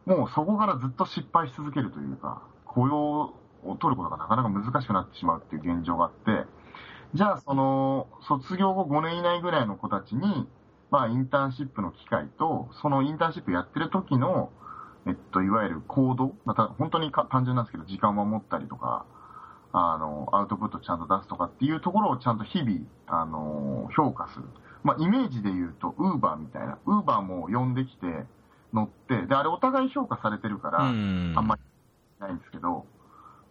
もうそこからずっと失敗し続けるというか、雇用を取ることがなかなか難しくなってしまうっていう現状があって、じゃあその、卒業後5年以内ぐらいの子たちに、まあインターンシップの機会と、そのインターンシップやってる時の、えっと、いわゆる行動、また本当に単純なんですけど、時間を守ったりとか、あの、アウトプットちゃんと出すとかっていうところをちゃんと日々、あの、評価する。まあ、イメージで言うと、ウーバーみたいな。ウーバーも呼んできて、乗って、で、あれお互い評価されてるから、あんまりないんですけど、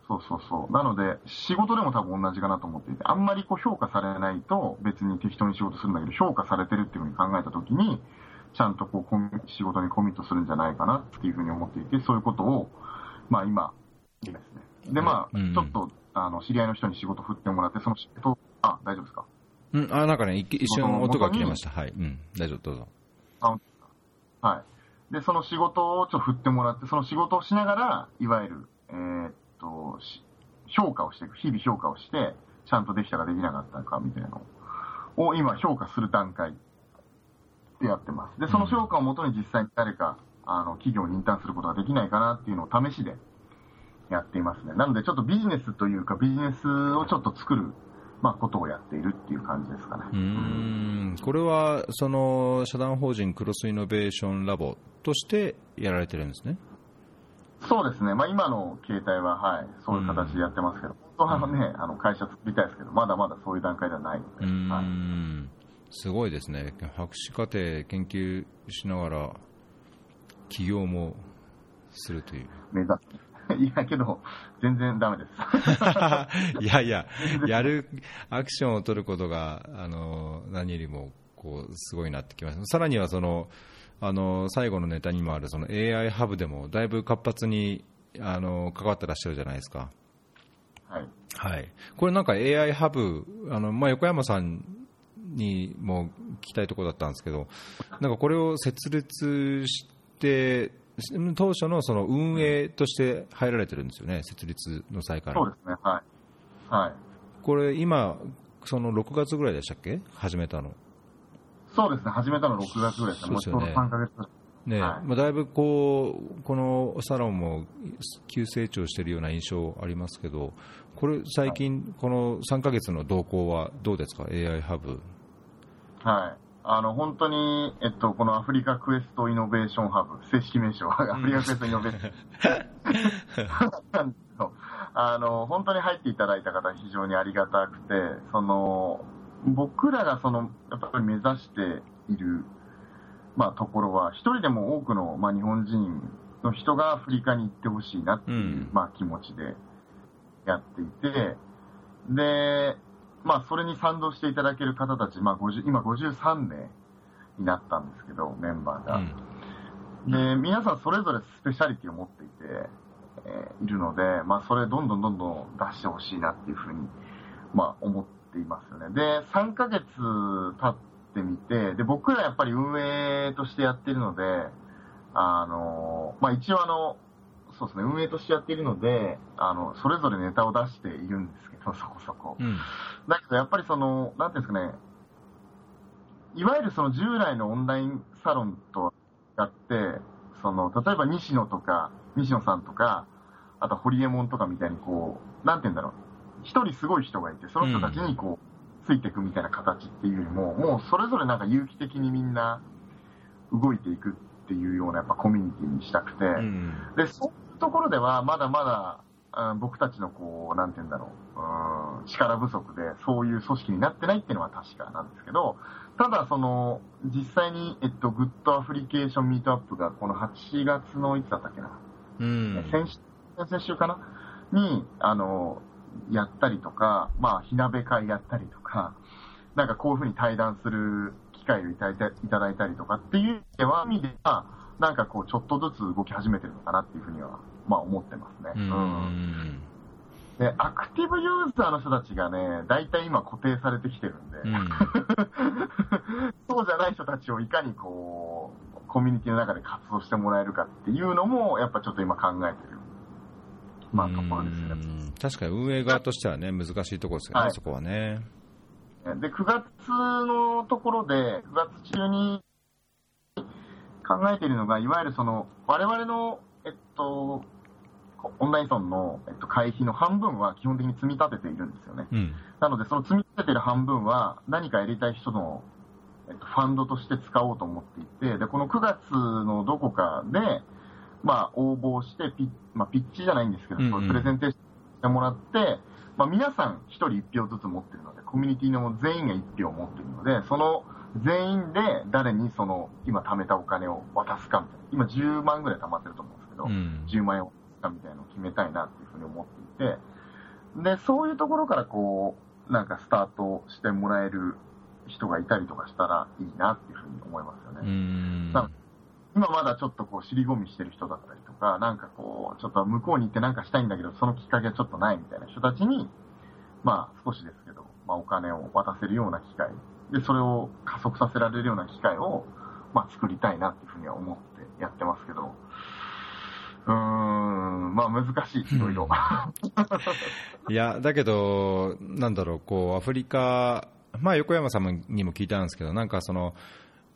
そうそうそう。なので、仕事でも多分同じかなと思っていて、あんまりこう評価されないと別に適当に仕事するんだけど、評価されてるっていうふうに考えたときに、ちゃんとこう仕事にコミットするんじゃないかなっていうふうに思っていて、そういうことを、まあ今、ですね。で、まあ、ちょっと、あの、知り合いの人に仕事振ってもらって、その仕事、あ、大丈夫ですか？うん、あ、なんかね、一瞬音が切れました。はい。うん、大丈夫、どうぞ。あ、はい。で、その仕事をちょっと振ってもらって、その仕事をしながら、いわゆる、えー、っと、評価をしていく、日々評価をして、ちゃんとできたかできなかったかみたいなのを、今評価する段階でやってます。で、その評価をもとに実際に誰か、あの、企業にインターンすることができないかなっていうのを試しでやっていますね。なので、ちょっとビジネスというか、ビジネスをちょっと作る、まあ、ことをやっているっていう感じですかね。うんこれは、その、社団法人クロスイノベーションラボとしてやられてるんですね。そうですね、まあ、今の携帯は、はい、そういう形でやってますけど、本当はね、あの会社作りたいですけど、まだまだそういう段階ではないので、はい、すごいですね、博士課程研究しながら、起業もするという。目指すいやけど、全然だめです。いやいや、やる、アクションを取ることが、あの、何よりも、こう、すごいなってきました。さらには、その、あの最後のネタにもあるその AI ハブでもだいぶ活発にあの関わってらっしゃるじゃないですか。はい。はい。これなんか AI ハブ、あの、まあ、横山さんにも聞きたいところだったんですけど、なんかこれを設立して、当初のその運営として入られてるんですよね、設立の際から。そうですね、はい。はい。これ今、その6月ぐらいでしたっけ？始めたの。そうですね、始めたの6月ぐらいですね、もうちょうど3ヶ月ねはい、まあ、だいぶこうこのサロンも急成長しているような印象ありますけど、これ、最近、この3ヶ月の動向はどうですか、AI ハブ。はい、あの本当に、えっと、このアフリカクエストイノベーションハブ、正式名称は、アフリカクエストイノベーション。あの本当に入っていただいた方、非常にありがたくて、その僕らがそのやっぱり目指している、まあ、ところは、一人でも多くの、まあ、日本人の人がアフリカに行ってほしいなっていう、うん、まあ、気持ちでやっていて、で、まあ、それに賛同していただける方たち、まあ、50今53名になったんですけど、メンバーが。うん、で、皆さんそれぞれスペシャリティを持っていて、えー、いるので、まあ、それどんどんどんどん出してほしいなっていうふうに、まあ、思っていますよね。で、3ヶ月経ってみて、で、僕らやっぱり運営としてやってるので、あの、まあ、一応あの、そうですね、運営としてやっているので、あの、それぞれネタを出しているんですけど、そこそこ。うん。だけどやっぱりその、なんていうんですかね、いわゆるその従来のオンラインサロンとやって、その、例えば西野とか、西野さんとか、あと堀江門とかみたいにこう、なんていうんだろう、一人すごい人がいて、その人たちにこう、ついていくみたいな形っていうよりも、もうそれぞれなんか有機的にみんな動いていくっていうようなやっぱコミュニティにしたくて、うん。で、そういうところでは、まだまだ、うん僕たちのこう、なんて言うんだろう、うん、力不足で、そういう組織になってないっていうのは確かなんですけど、ただ、その、実際に、えっと、グッドアフリケーションミートアップが、この8月のいつだったっけな、うん。先週、先々週かな？に、あの、やったりとか、まあ、火鍋会やったりとか、なんかこういうふうに対談する機会をいただいたいただいたりとかっていう意味では、なんかこう、ちょっとずつ動き始めてるのかなっていうふうには、まあ思ってますね。ううんん。で、アクティブユーザーの人たちがね、大体今固定されてきてるんで、うん。そうじゃない人たちをいかにこう、コミュニティの中で活動してもらえるかっていうのも、やっぱちょっと今考えてる、まあところですね。うん確かに運営側としてはね、難しいところですよね、はいそこはね。で、9月のところで、9月中に考えているのが、いわゆるその、我々の、えっと、オンラインソンの、えっと、会費の半分は基本的に積み立てているんですよね。うん。なので、その積み立ててる半分は、何かやりたい人の、えっと、ファンドとして使おうと思っていて、で、この9月のどこかで、まあ、応募してピッ、まあ、ピッチじゃないんですけど、うんうんそういうプレゼンテーションしてもらって、まあ、皆さん1人1票ずつ持ってるので、コミュニティの全員が1票持ってるので、その全員で誰にその、今貯めたお金を渡すかみたいな。今10万ぐらい貯まってると思うんですけど、うん。10万円をかみたいなのを決めたいなっていうふうに思っていて、で、そういうところからこう、なんかスタートしてもらえる人がいたりとかしたらいいなっていうふうに思いますようね。今まだちょっとこう尻込みしてる人だったりとか、なんかこう、ちょっと向こうに行ってなんかしたいんだけど、そのきっかけはちょっとないみたいな人たちに、まあ少しですけど、まあお金を渡せるような機会、で、それを加速させられるような機会を、まあ作りたいなっていうふうには思ってやってますけど、うーん、まあ難しい、いろいろ。いや、だけど、なんだろう、こう、アフリカ、まあ、横山さんにも聞いたんですけど、なんかその、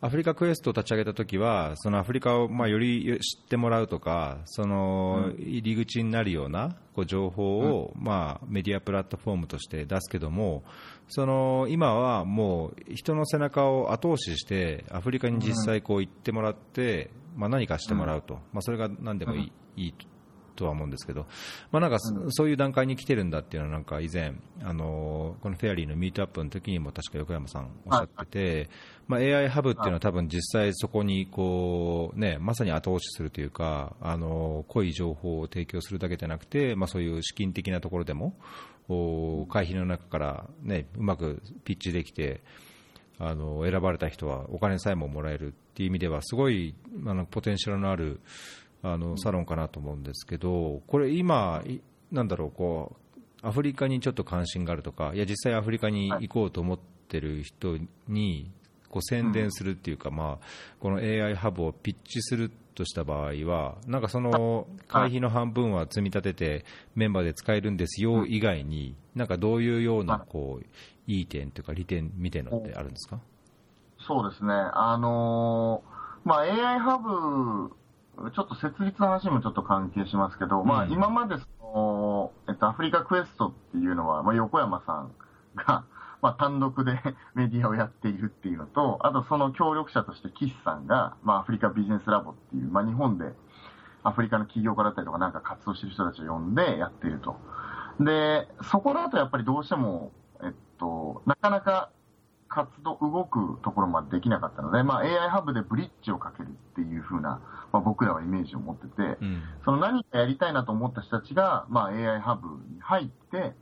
アフリカクエストを立ち上げたときは、そのアフリカをまあより知ってもらうとか、その入り口になるようなこう情報をまあメディアプラットフォームとして出すけども、その今はもう人の背中を後押しして、アフリカに実際こう行ってもらって、まあ何かしてもらうと、まあそれが何でもいいいいとは思うんですけど、まあ、なんかそそういう段階に来てるんだっていうのは、なんか以前、あのこのフェアリーのミートアップの時にも確か横山さんおっしゃってて、まあ、AI ハブっていうのは多分実際そこにこう、ね、まさに後押しするというか、あの濃い情報を提供するだけじゃなくて、まあ、そういう資金的なところでも、お会費の中から、ね、うまくピッチできて、あの選ばれた人はお金さえももらえるっていう意味では、すごいあのポテンシャルのあるあのサロンかなと思うんですけど、これ今、いなんだろうこう、アフリカにちょっと関心があるとか、いや、実際アフリカに行こうと思ってる人にこう宣伝するっていうか、まあ、この AI ハブをピッチするとした場合は、なんかその会費の半分は積み立ててメンバーで使えるんですよ以外に、なんかどういうようなこういい点というか利点みたいなのってあるんですか？そうですね。あのーまあ、AI ハブ、ちょっと設立の話もちょっと関係しますけど、まあ、うん今までその、えっと、アフリカクエストっていうのは、まあ、横山さんが、まあ、単独で メディアをやっているっていうのと、あとその協力者として岸さんが、まあ、アフリカビジネスラボっていう、まあ、日本でアフリカの起業家だったりとかなんか活動してる人たちを呼んでやっていると。で、そこだとやっぱりどうしても、えっと、なかなか活動、動くところまでできなかったので、まあ、AI ハブでブリッジをかけるっていう風な、まあ、僕らはイメージを持ってて、うんその何かやりたいなと思った人たちが、まあ、AI ハブに入って、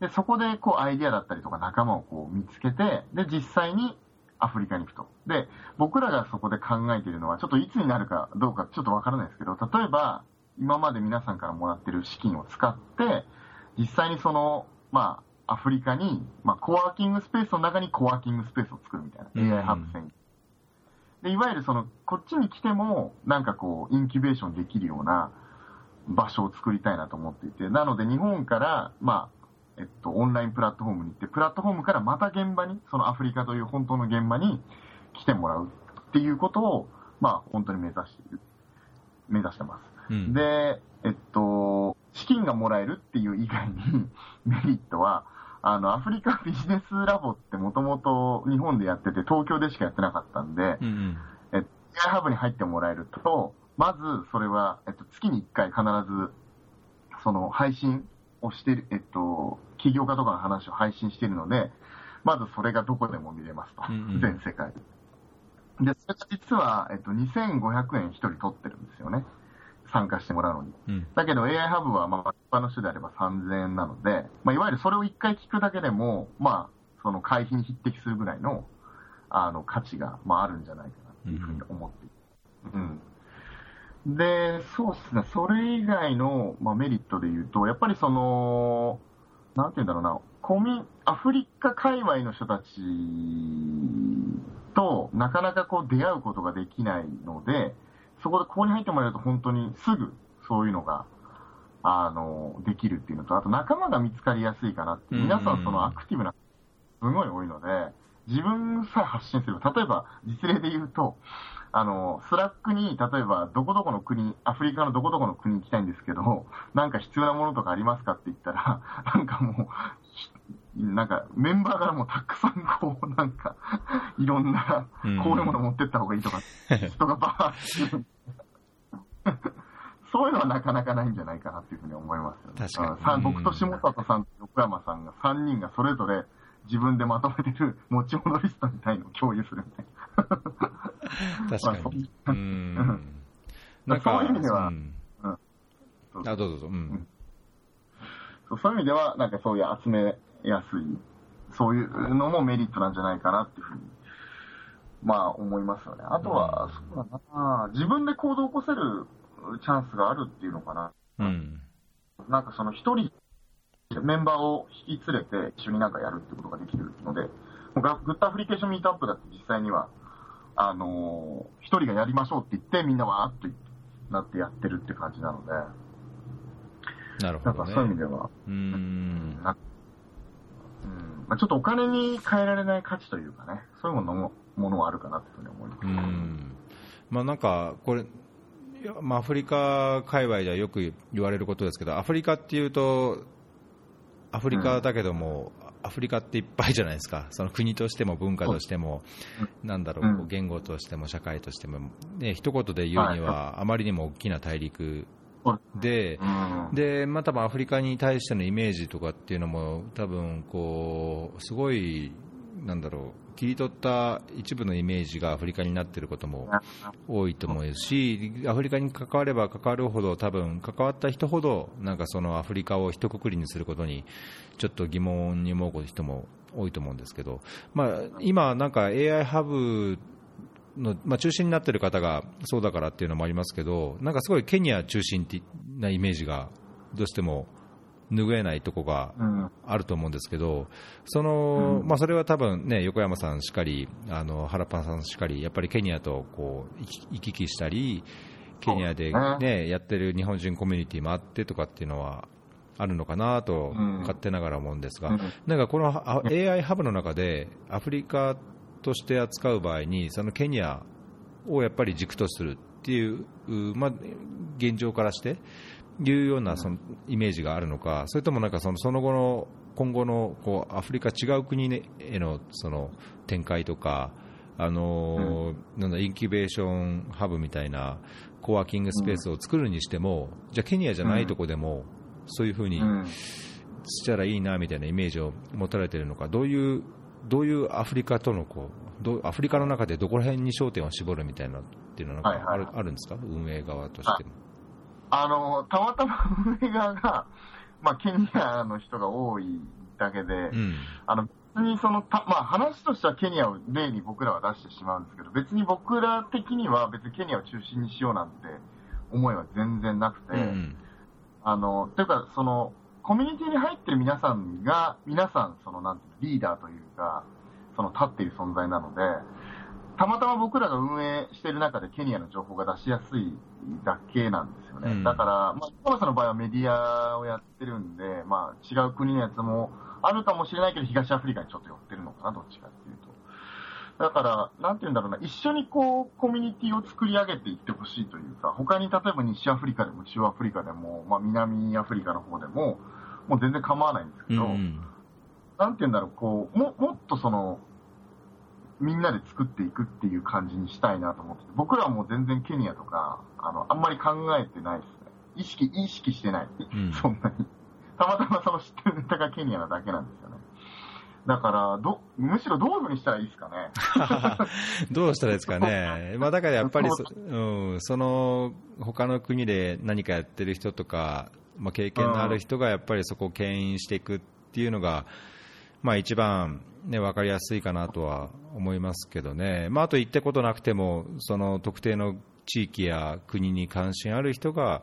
で、そこでこうアイディアだったりとか仲間をこう見つけて、で、実際にアフリカに行くと。で、僕らがそこで考えているのは、ちょっといつになるかどうかちょっとわからないですけど、例えば、今まで皆さんからもらってる資金を使って、実際にその、まあ、アフリカに、まあ、コワーキングスペースの中にコワーキングスペースを作るみたいな、うん AI ハブ専で、いわゆるその、こっちに来ても、なんかこう、インキュベーションできるような、場所を作りたいなと思っていて、なので日本から、まあ、えっと、オンラインプラットフォームに行って、プラットフォームからまた現場に、そのアフリカという本当の現場に来てもらうっていうことを、まあ、本当に目指している。目指してます。うん。で、えっと、資金がもらえるっていう以外に メリットは、あの、アフリカビジネスラボってもともと日本でやってて東京でしかやってなかったんで、うんうん。えっと、AI ハブに入ってもらえると、まずそれは、えっと、月に1回必ず、その配信をしてる、えっと、起業家とかの話を配信しているので、まずそれがどこでも見れますと。うんうん全世界で。で、それが実は、えっと、2500円1人取ってるんですよね。参加してもらうのに。うん。だけど AI ハブは、まあ、一般の人であれば3000円なので、まあ、いわゆるそれを1回聞くだけでも、まあ、その会費に匹敵するぐらいの、あの、価値が、まあ、あるんじゃないかなっていうふうに思っている。うん。で、そうですね、それ以外の、まあ、メリットで言うと、やっぱりその、なんて言うんだろうな、コミ、アフリカ界隈の人たちとなかなかこう出会うことができないので、そこでここに入ってもらえると本当にすぐそういうのが、あの、できるっていうのと、あと仲間が見つかりやすいかなって皆さんそのアクティブな、すごい多いので、自分さえ発信する。例えば、実例で言うと、あの、 Slack に、例えば、どこどこの国、アフリカのどこどこの国に行きたいんですけど、なんか必要なものとかありますかって言ったら、なんかもう、ひなんか、メンバーからもたくさんこう、なんか、いろんな、うんこういうもの持ってった方がいいとか、人がバーッて そういうのはなかなかないんじゃないかなっていうふうに思いますよね。確かに僕と下里さんと横山さんが3人がそれぞれ自分でまとめてる持ち物リストみたいのを共有するみたいな。確かに。うまあん。まあそういう意味ではうんそうあ、どうぞどうぞ。うん。そうそういう意味では、なんかそういう集めやすい、そういうのもメリットなんじゃないかなっていうふうに、まあ思いますよね。あとは、そうだな、自分で行動を起こせるチャンスがあるっていうのかな。うん。なんかその一人、メンバーを引き連れて一緒になんかやるってことができるので、もうガグッドアプリケーションミートアップだって実際には、あのー一人がやりましょうって言って、みんなわーっとなってやってるって感じなので、なるほどなんかそういう意味ね。では、うん。なうんまあ、ちょっとお金に変えられない価値というかね、そういうものもものはあるかなというふうに思います。うん。まあなんか、これ、まあ、アフリカ界隈ではよく言われることですけど、アフリカっていうと、アフリカだけども、アフリカっていっぱいじゃないですか、その国としても文化としても、なんだろう、言語としても社会としても、ね一言で言うには、あまりにも大きな大陸で、うん。で、まあ、多分アフリカに対してのイメージとかっていうのも、多分こう、すごい、なんだろう、切り取った一部のイメージがアフリカになっていることも多いと思うし、アフリカに関われば関わるほど、多分関わった人ほど、なんかそのアフリカを一括りにすることに、ちょっと疑問に思う人も多いと思うんですけど、まあ、今、なんか AI ハブの、まあ、中心になっている方がそうだからっていうのもありますけど、なんかすごいケニア中心なイメージがどうしても拭えないとこがうん。あると思うんですけど、そのうん。まあ、それは多分ね、横山さんしかり、あの原パンさんしかり、やっぱりケニアとこう行き来したり、ケニアで、ね、やってる日本人コミュニティもあってとかっていうのはあるのかなとうん。勝手ながら思うんですが、うん。なんかこのあ AI ハブの中で、アフリカとして扱う場合に、そのケニアをやっぱり軸とするっていう、うまあ、現状からして、いうようなそのイメージがあるのか、それともなんかそのその後の今後のこうアフリカ違う国へのその展開とか、あのーなんだインキュベーションハブみたいなコワーキングスペースを作るにしても、じゃあケニアじゃないとこでも、そういうふうにうん。したらいいなみたいなイメージを持たれているのか、どういうどういうアフリカとのこうどうアフリカの中でどこら辺に焦点を絞るみたいなっていうのはあるんですか、運営側としても。あの、たまたま運営側が、まあ、ケニアの人が多いだけで、うん。あの、別にその、たまあ、話としてはケニアを例に僕らは出してしまうんですけど、別に僕ら的には別にケニアを中心にしようなんて思いは全然なくて、うんあの、というか、その、コミュニティに入ってる皆さんが、皆さん、その、なんていうのリーダーというか、その、立っている存在なので、たまたま僕らが運営している中でケニアの情報が出しやすいだけなんですよね。うんだから、まあ、山さんの場合はメディアをやってるんで、まあ、違う国のやつもあるかもしれないけど、東アフリカにちょっと寄ってるのかな、どっちかっていうと。だから、なんて言うんだろうな、一緒にこう、コミュニティを作り上げていってほしいというか、他に例えば西アフリカでも中アフリカでも、まあ、南アフリカの方でも、もう全然構わないんですけど、うんなんて言うんだろう、こう、も、もっとその、みんなで作っていくっていう感じにしたいなと思ってて、僕らはもう全然ケニアとか、あの、あんまり考えてないですね。意識、意識してない。んそんなに。たまたまその知ってるネタがケニアなだけなんですよね。だから、ど、むしろどういうふうにしたらいいですかね。どうしたらいいですかね、まあ、だからやっぱりそ,、うん、その他の国で何かやってる人とか、まあ、経験のある人がやっぱりそこを牽引していくっていうのが、まあ、一番、ね、分かりやすいかなとは思いますけどね、まあ、あと行ったことなくても、その特定の地域や国に関心ある人が、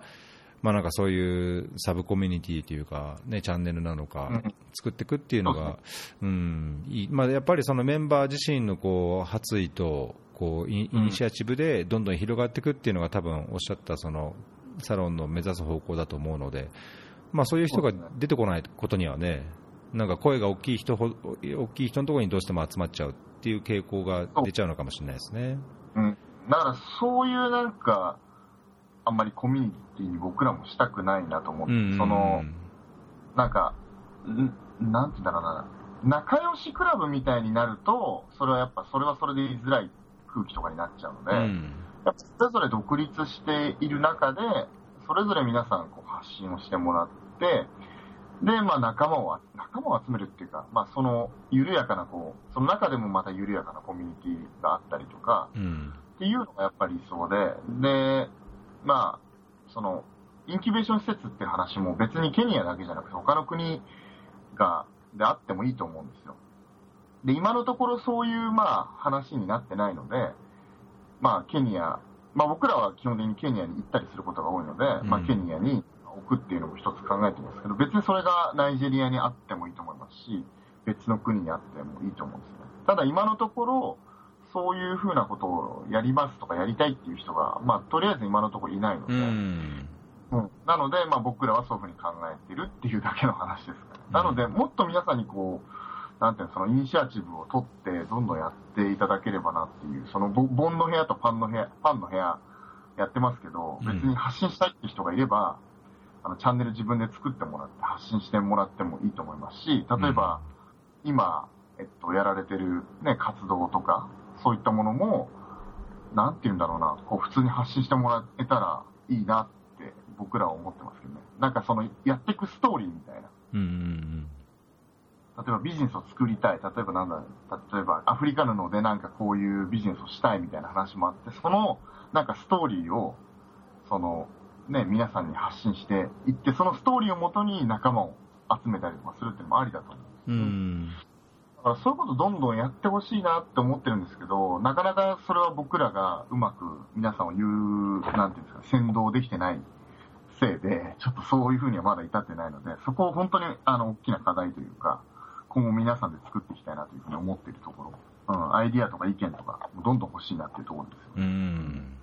まあ、なんかそういうサブコミュニティというか、ね、チャンネルなのかうん、作っていくっていうのが、うんまあ、やっぱりそのメンバー自身のこう発意とこうイニシアチブでどんどん広がっていくっていうのが、多分おっしゃったそのサロンの目指す方向だと思うので、まあ、そういう人が出てこないことにはね、なんか声が大きい人ほ大きい人のところにどうしても集まっちゃうっていう傾向が出ちゃうのかもしれないですね。うん。だから、そういうなんか、あんまりコミュニティに僕らもしたくないなと思って、うんその、なんか、んなんて言うんだろうな、仲良しクラブみたいになると、それはやっぱ、それはそれで言いづらい空気とかになっちゃうので、うん。やっぱそれぞれ独立している中で、それぞれ皆さんこう発信をしてもらって、で、まあ仲間を、仲間を集めるっていうか、まあその緩やかなこう、その中でもまた緩やかなコミュニティがあったりとか、うんっていうのがやっぱり理想で、で、まあ、その、インキュベーション施設っていう話も別にケニアだけじゃなくて他の国が、であってもいいと思うんですよ。で、今のところそういう、まあ、話になってないので、まあ、ケニア、まあ僕らは基本的にケニアに行ったりすることが多いので、まあうんケニアに置くっていうのも一つ考えてますけど、別にそれがナイジェリアにあってもいいと思いますし、別の国にあってもいいと思うんですね。ただ今のところ、そういうふうなことをやりますとかやりたいっていう人が、まあとりあえず今のところいないので、うん。うん。なので、まあ僕らはそういうふうに考えてるっていうだけの話ですから、うん。なので、もっと皆さんにこう、なんていうの、そのイニシアチブを取って、どんどんやっていただければなっていう、そのボボンの部屋とパンの部屋、パンの部屋やってますけど、うん。別に発信したいって人がいれば、あの、チャンネル自分で作ってもらって発信してもらってもいいと思いますし、例えば、今、えっと、やられてるね、活動とか、そういったものも、なんて言うんだろうな、こう、普通に発信してもらえたらいいなって僕らは思ってますけどね。なんかその、やっていくストーリーみたいな。うんうん例えばビジネスを作りたい。例えばなんだ、例えばアフリカ布でなんかこういうビジネスをしたいみたいな話もあって、そのなんかストーリーを、その、ね、皆さんに発信していって、そのストーリーをもとに仲間を集めたりとかするっていうのもありだと思う。うんうんだからそういうことどんどんやってほしいなって思ってるんですけど、なかなかそれは僕らがうまく皆さんを言う、なんていうんですか、先導できてないせいで、ちょっとそういうふうにはまだ至ってないので、そこを本当にあの大きな課題というか、今後皆さんで作っていきたいなというふうに思っているところ、うん、アイディアとか意見とか、どんどん欲しいなっていうところですよね。うん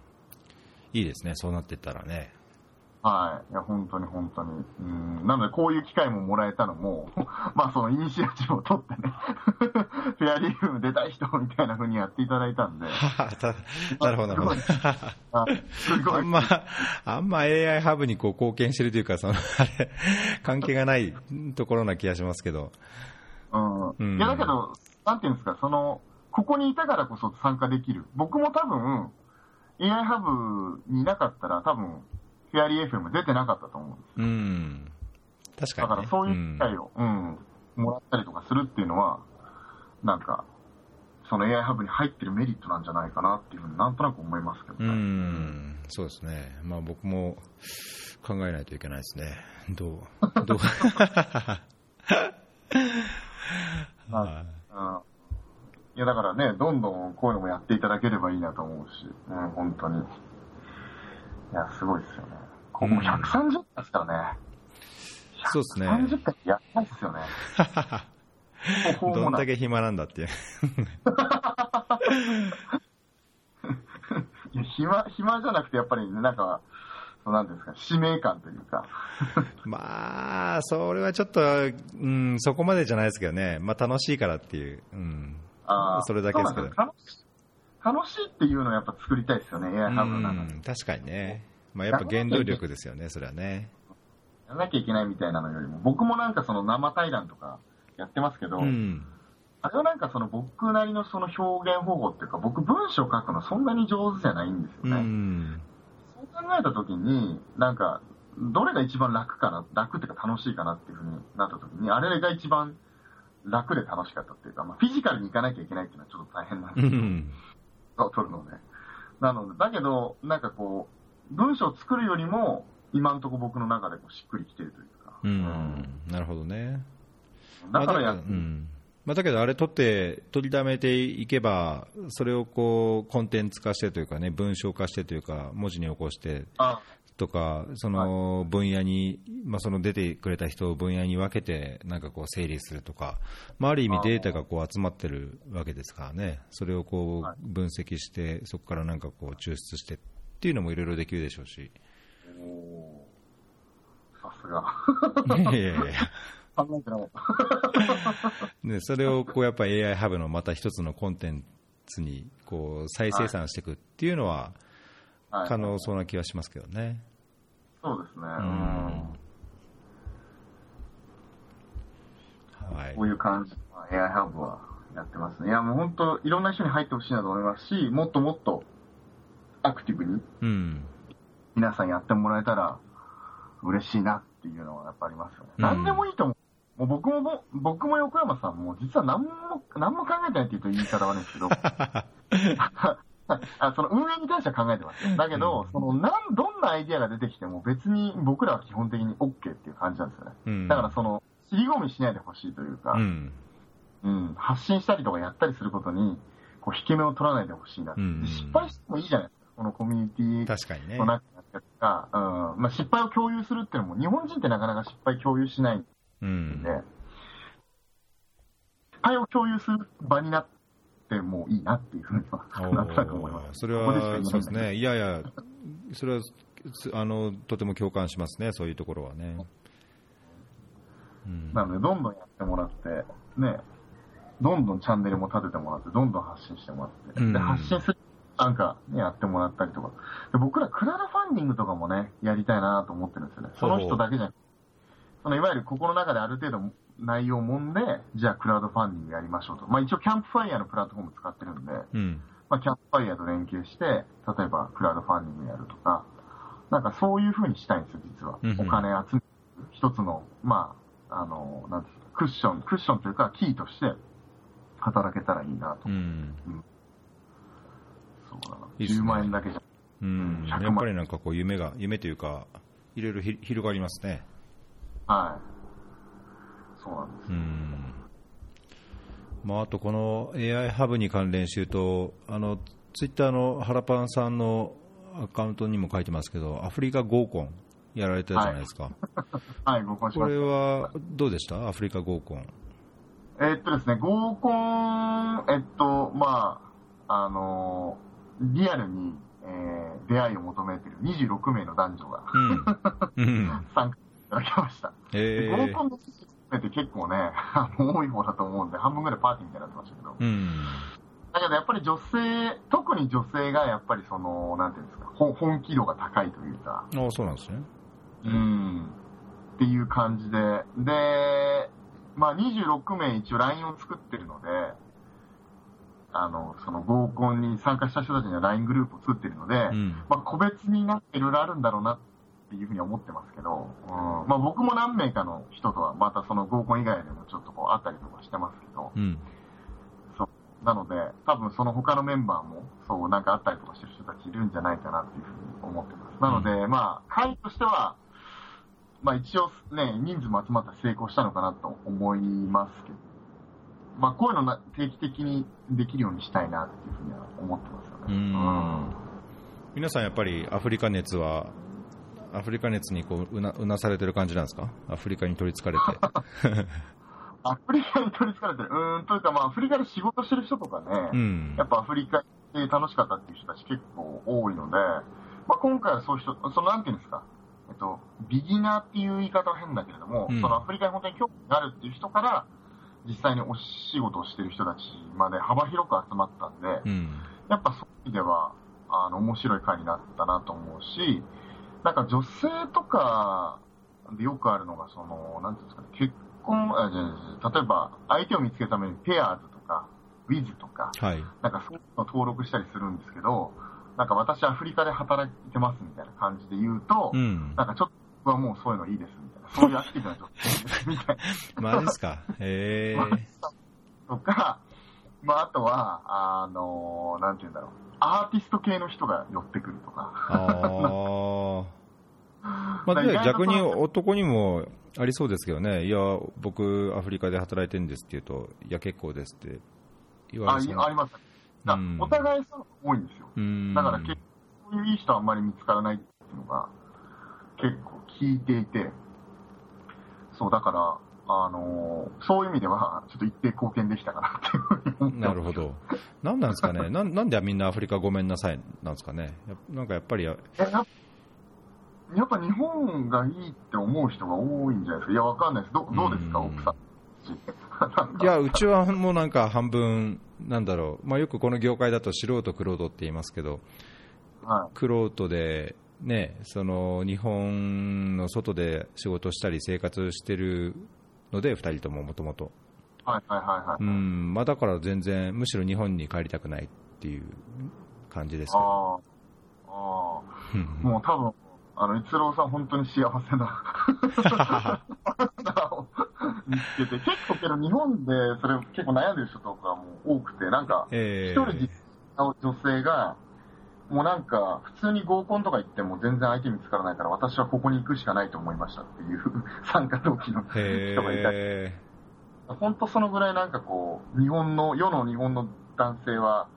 いいですね、そうなっていったらね。はい。いや、本当に本当に。うん。なので、こういう機会ももらえたのも、まあ、そのイニシアチブを取ってね、フェアリーフーム出たい人みたいな風にやっていただいたんで、なるほど、なるほど。あすごい。あんま、あんま AI ハブにこう貢献してるというか、その、あれ、関係がないところな気がしますけど。うん。うんいや、だけど、なんていうんですか、その、ここにいたからこそ参加できる。僕も多分、AI ハブにいなかったら、多分、フェアリー FM 出てなかったと思うんです。うん。確かに、ね。だから、そういう機会を、うん、もらったりとかするっていうのは、なんか、その AI ハブに入ってるメリットなんじゃないかなっていうふうになんとなく思いますけどうね。ん、そうですね。まあ僕も考えないといけないですね。どう、どう。はいうんいや、だからね、どんどんこういうのもやっていただければいいなと思うし、うん、本当に。いや、すごいですよね。ここも130回ですからね。そうですね130回やばいっすよね。どんだけ暇なんだっていう。暇、暇じゃなくて、やっぱり、ね、なんか、そうなんですか、使命感というか。まあ、それはちょっと、うん、そこまでじゃないですけどね。まあ、楽しいからっていう。うん。あーそれだけですけど楽しい楽しいっていうのをやっぱ作りたいですよね、AI ハブの確かにね。まあ、やっぱ原動力ですよね、それはね。やらなきゃいけないみたいなのよりも、僕もなんかその生対談とかやってますけど、うん。あれはなんかその僕なりのその表現方法っていうか、僕文章書くのそんなに上手じゃないんですようね。ん。そう考えたときに、なんか、どれが一番楽かな、楽っていうか楽しいかなっていうふうになったときに、あれが一番楽で楽しかったっていうか、まあ、フィジカルに行かなきゃいけないっていうのはちょっと大変なんでうすけど、ん。を取るので。なので、だけど、なんかこう、文章を作るよりも、今のところ僕の中でこうしっくりきてるというか。うん。なるほどね。まあだだからやっけどうん。まあ、だけど、あれ取って、取りためていけば、それをこう、コンテンツ化してというかね、文章化してというか、文字に起こしてあとか、その分野に、まあ、その出てくれた人を分野に分けて、なんかこう整理するとか、まあ、ある意味データがこう集まってるわけですからね、それをこはいう分析して、そこからなんかこう抽出してっていうのもいろいろできるでしょうし。さすが。いやいやいや考えてなかった。ね、それをこうやっぱ AI ハブのまた一つのコンテンツにこう再生産していくっていうのははい可能そうな気はしますけどね。そうですね。うんはいこういう感じの AI ハブはやってますね。いや、もう本当、いろんな人に入ってほしいなと思いますし、もっともっとアクティブにうん。皆さんやってもらえたら嬉しいなっていうのはやっぱありますよね。うん何でもいいと思う。もう僕もぼ、僕も横山さんも実は何も、何も考えてないって言うと言い方悪いんですけど、あその運営に関しては考えてます。だけど、そのなん、どんなアイディアが出てきても別に僕らは基本的に OK っていう感じなんですよね。うん。だからその、尻込みしないでほしいというか、うん。うん、発信したりとかやったりすることに、こう、引け目を取らないでほしいなうんで失敗してもいいじゃないですか、このコミュニティ確かにねの。中とか、うん、まあ、失敗を共有するっていうのも、日本人ってなかなか失敗共有しないんうんで、。失敗を共有する場になってもいいなっていうふうには、おなんとなく思いまーす。それは、ここそうですね。いやいや、それは、すあの、とても共感しますね、そういうところはね。うん。なので、どんどんやってもらって、ね、どんどんチャンネルも立ててもらって、どんどん発信してもらって、うんで、発信する、なんか、ね、やってもらったりとか。で僕らクラウドファンディングとかもね、やりたいなと思ってるんですよね。その人だけじゃなくて、そのいわゆるここの中である程度内容を揉んで、じゃあクラウドファンディングやりましょうと。まあ一応キャンプファイヤーのプラットフォーム使ってるんで、うん。まあキャンプファイヤーと連携して、例えばクラウドファンディングやるとか、なんかそういう風にしたいんですよ、実はうんう。んお金集める一つの、まあ、あの、なんですか、クッション、クッションというかキーとして働けたらいいなと。うん。そうだな。いいっすね10万円だけじゃ。うん。100万やっぱりなんかこう夢が、夢というか、いろいろひ広がりますね。はい。そうなんです。うん。まあ、あとこの AI ハブに関連して言うと、あの、ツイッターのハラパンさんのアカウントにも書いてますけど、アフリカ合コンやられてたじゃないですか。はい、合コンしこれ。はどうでした？アフリカ合コン。えーっとですね、合コン、えっと、まあ、あのーリアルに、えー出会いを求めている26名の男女がうん。うん。参加いただきました。え合コンの人数って結構ね、多い方だと思うんで、半分ぐらいパーティーみたいになってましたけど。うん。だけどやっぱり女性、特に女性がやっぱりその、なんていうんですか、ほ本気度が高いというか、ああ、そうなんですね。うん、っていう感じで、で、まあ26名一応 LINE を作ってるので、あの、その合コンに参加した人たちには LINE グループを作ってるので、うん。まあ個別になっていろいろあるんだろうなっていうふうに思ってますけど、うん、まあ僕も何名かの人とはまたその合コン以外でもちょっとこう会ったりとかしてますけど、うん。なので、多分その他のメンバーも、そう、なんかあったりとかしてる人たちいるんじゃないかなっていうふうに思ってます。なので、まあ、会としては、まあ一応ね、人数も集まったら成功したのかなと思いますけど、まあこういうのな定期的にできるようにしたいなっていうふうには思ってますようね。ん。皆さんやっぱりアフリカ熱は、アフリカ熱にこううなうなされてる感じなんですか？アフリカに取りつかれて。アフリカに取り憑かれてる。うーん、というかまあアフリカで仕事してる人とかね、うんや。っぱアフリカて楽しかったっていう人たち結構多いので、まあ、今回はそういう人、そのなんていうんですか、えっと、ビギナーっていう言い方は変だけれども、うんそのアフリカに本当に興味があるっていう人から、実際にお仕事をしてる人たちまで幅広く集まったんで、うん。やっぱそういう意味では、あの、面白い回になったなと思うし、なんか女性とかでよくあるのが、その、なんていうんですかね、結婚、あじゃ例えば、相手を見つけるためにペアーズとか、ウィズとか、はい。なんかそういうのを登録したりするんですけど、なんか私アフリカで働いてますみたいな感じで言うと、うん。なんかちょっと僕はもうそういうのいいですみたいな、そういうアクティブな女性みたいな。マジっすか？へえ。とか、まあ、あとは、あのなんて言うんだろう、アーティスト系の人が寄ってくるとか。ああ。まあ、で逆に男にもありそうですけどね、いや、僕、アフリカで働いてるんですって言うと、いや、結構ですって言われそうあります。だうんお互いそう多いんですよ。うんだから結構、そういういい人はあんまり見つからないっていうのが、結構聞いていて、そう、だから、あのーそういう意味では、ちょっと一定貢献できたかなっていうなるほど。なんなんですかね、なんなんでみんなアフリカごめんなさいなんですかね、やなんかやっぱり、えやっやっぱ日本がいいって思う人が多いんじゃないですか？いや、わかんないです。どどうですか、うん奥さん。いや、うちはもうなんか半分、なんだろう、まあ、よくこの業界だと素人、クロードって言いますけど、はい。クロートで、ね、その日本の外で仕事したり生活してるので、2人とももともと。はいはいはいはい。うんまあ、だから全然、むしろ日本に帰りたくないっていう感じですけど。ああ。もう多分、あの、逸郎さん本当に幸せなを見つけて、結構けど日本でそれ結構悩んでる人とかも多くて、なんか、え一人実の女性が、もうなんか、普通に合コンとか行っても全然相手見つからないから、私はここに行くしかないと思いましたっていう 参加動機の人がいたり、へ本当そのぐらいなんかこう、日本の、世の日本の男性は、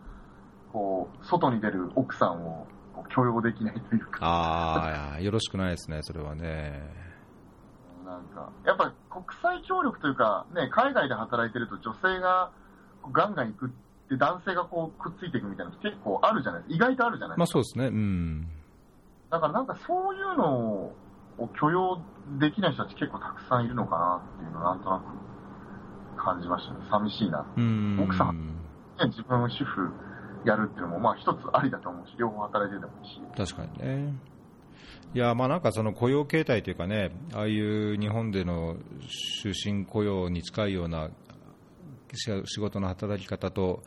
こう、外に出る奥さんを許容できないというか、ああ、よろしくないですね、それはね。なんか、やっぱ国際協力というか、ね、海外で働いてると女性がガンガン行く男性がこうくっついていくみたいなの結構あるじゃないですか。意外とあるじゃないですか。まあそうですね、うん。だからなんかそういうのを許容できない人たち結構たくさんいるのかなっていうのをなんとなく感じましたね。寂しいな。うん奥さんね自分主婦やるっていうのもまあ一つありだと思うし、両方働いててもいいし。確かにね。いや、まあなんかその雇用形態というかね、ああいう日本での終身雇用に近いようなし仕事の働き方と、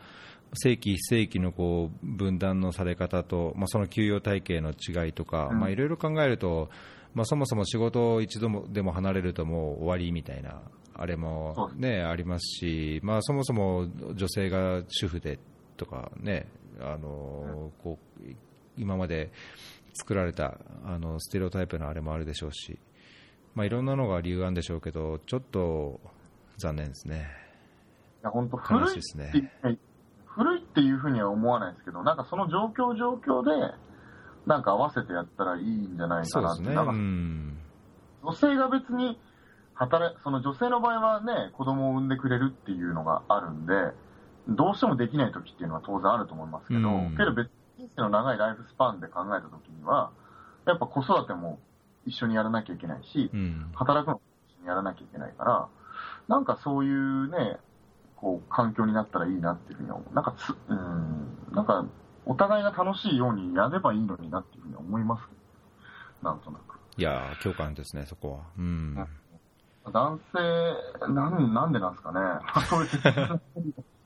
正規、非正規のこう分断のされ方と、まあ、その給与体系の違いとか、うん。まあいろいろ考えると、まあ、そもそも仕事を一度もでも離れるともう終わりみたいな、あれも、ね、ありますし、まあ、そもそも女性が主婦でとかね、あのこう今まで作られたあのステレオタイプのあれもあるでしょうし、まあ、いろんなのが理由があるんでしょうけど、ちょっと残念ですね。いや、本当古いですねって古いっていうふうには思わないですけど、なんかその状況状況で、なんか合わせてやったらいいんじゃない。かなって。なん女性が別に働い、その女性の場合はね、子供を産んでくれるっていうのがあるんで、どうしてもできない時っていうのは当然あると思いますけど、うんけど別に人生の長いライフスパンで考えた時には、やっぱ子育ても一緒にやらなきゃいけないし、うん働くのも一緒にやらなきゃいけないから、なんかそういうね、こう、環境になったらいいなっていうふうに思う。なんかつ、うん、なんか、お互いが楽しいようにやればいいのになっていうふうに思いますなんとなく。いやー、共感ですね、そこは。うん男性、なん、なんでなんですかね。そういう切実な、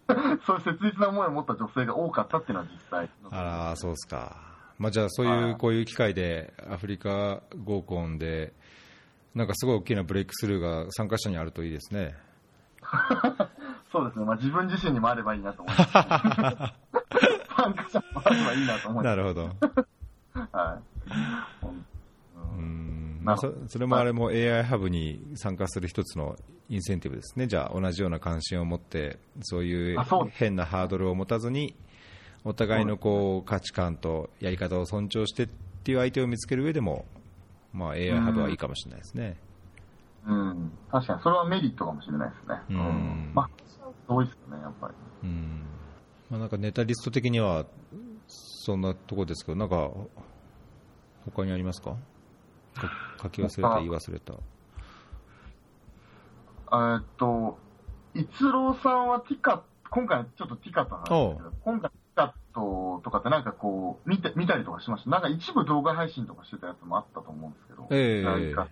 そういう切実な思いを持った女性が多かったっていうのは実際。あら、そうですか。まあ、じゃあ、そういう、はいこういう機会で、アフリカ合コンで、なんかすごい大きなブレイクスルーが参加者にあるといいですね。そうですね。まあ自分自身にもあればいいなと思います。参加者もあればいいなと思いまなるほど。す。はい。ううんんまあ、そそれもあれも AI ハブに参加する一つのインセンティブですね。じゃあ、同じような関心を持って、そういう変なハードルを持たずに、お互いのこう価値観とやり方を尊重してっていう相手を見つける上でも、まあ、AI ハブはいいかもしれないですね。うん。確かに、それはメリットかもしれないですね。うんまあ、多いですよね、やっぱり。うんまあ、なんかネタリスト的にはそんなところですけど、なんか他にありますか？か書き忘れた、言い忘れた。えっと、逸郎さんはティカ、今回ちょっとティカットなんですけど、今回ティカットとかってなんかこう、見て、見たりとかしました？なんか一部動画配信とかしてたやつもあったと思うんですけど。ええー、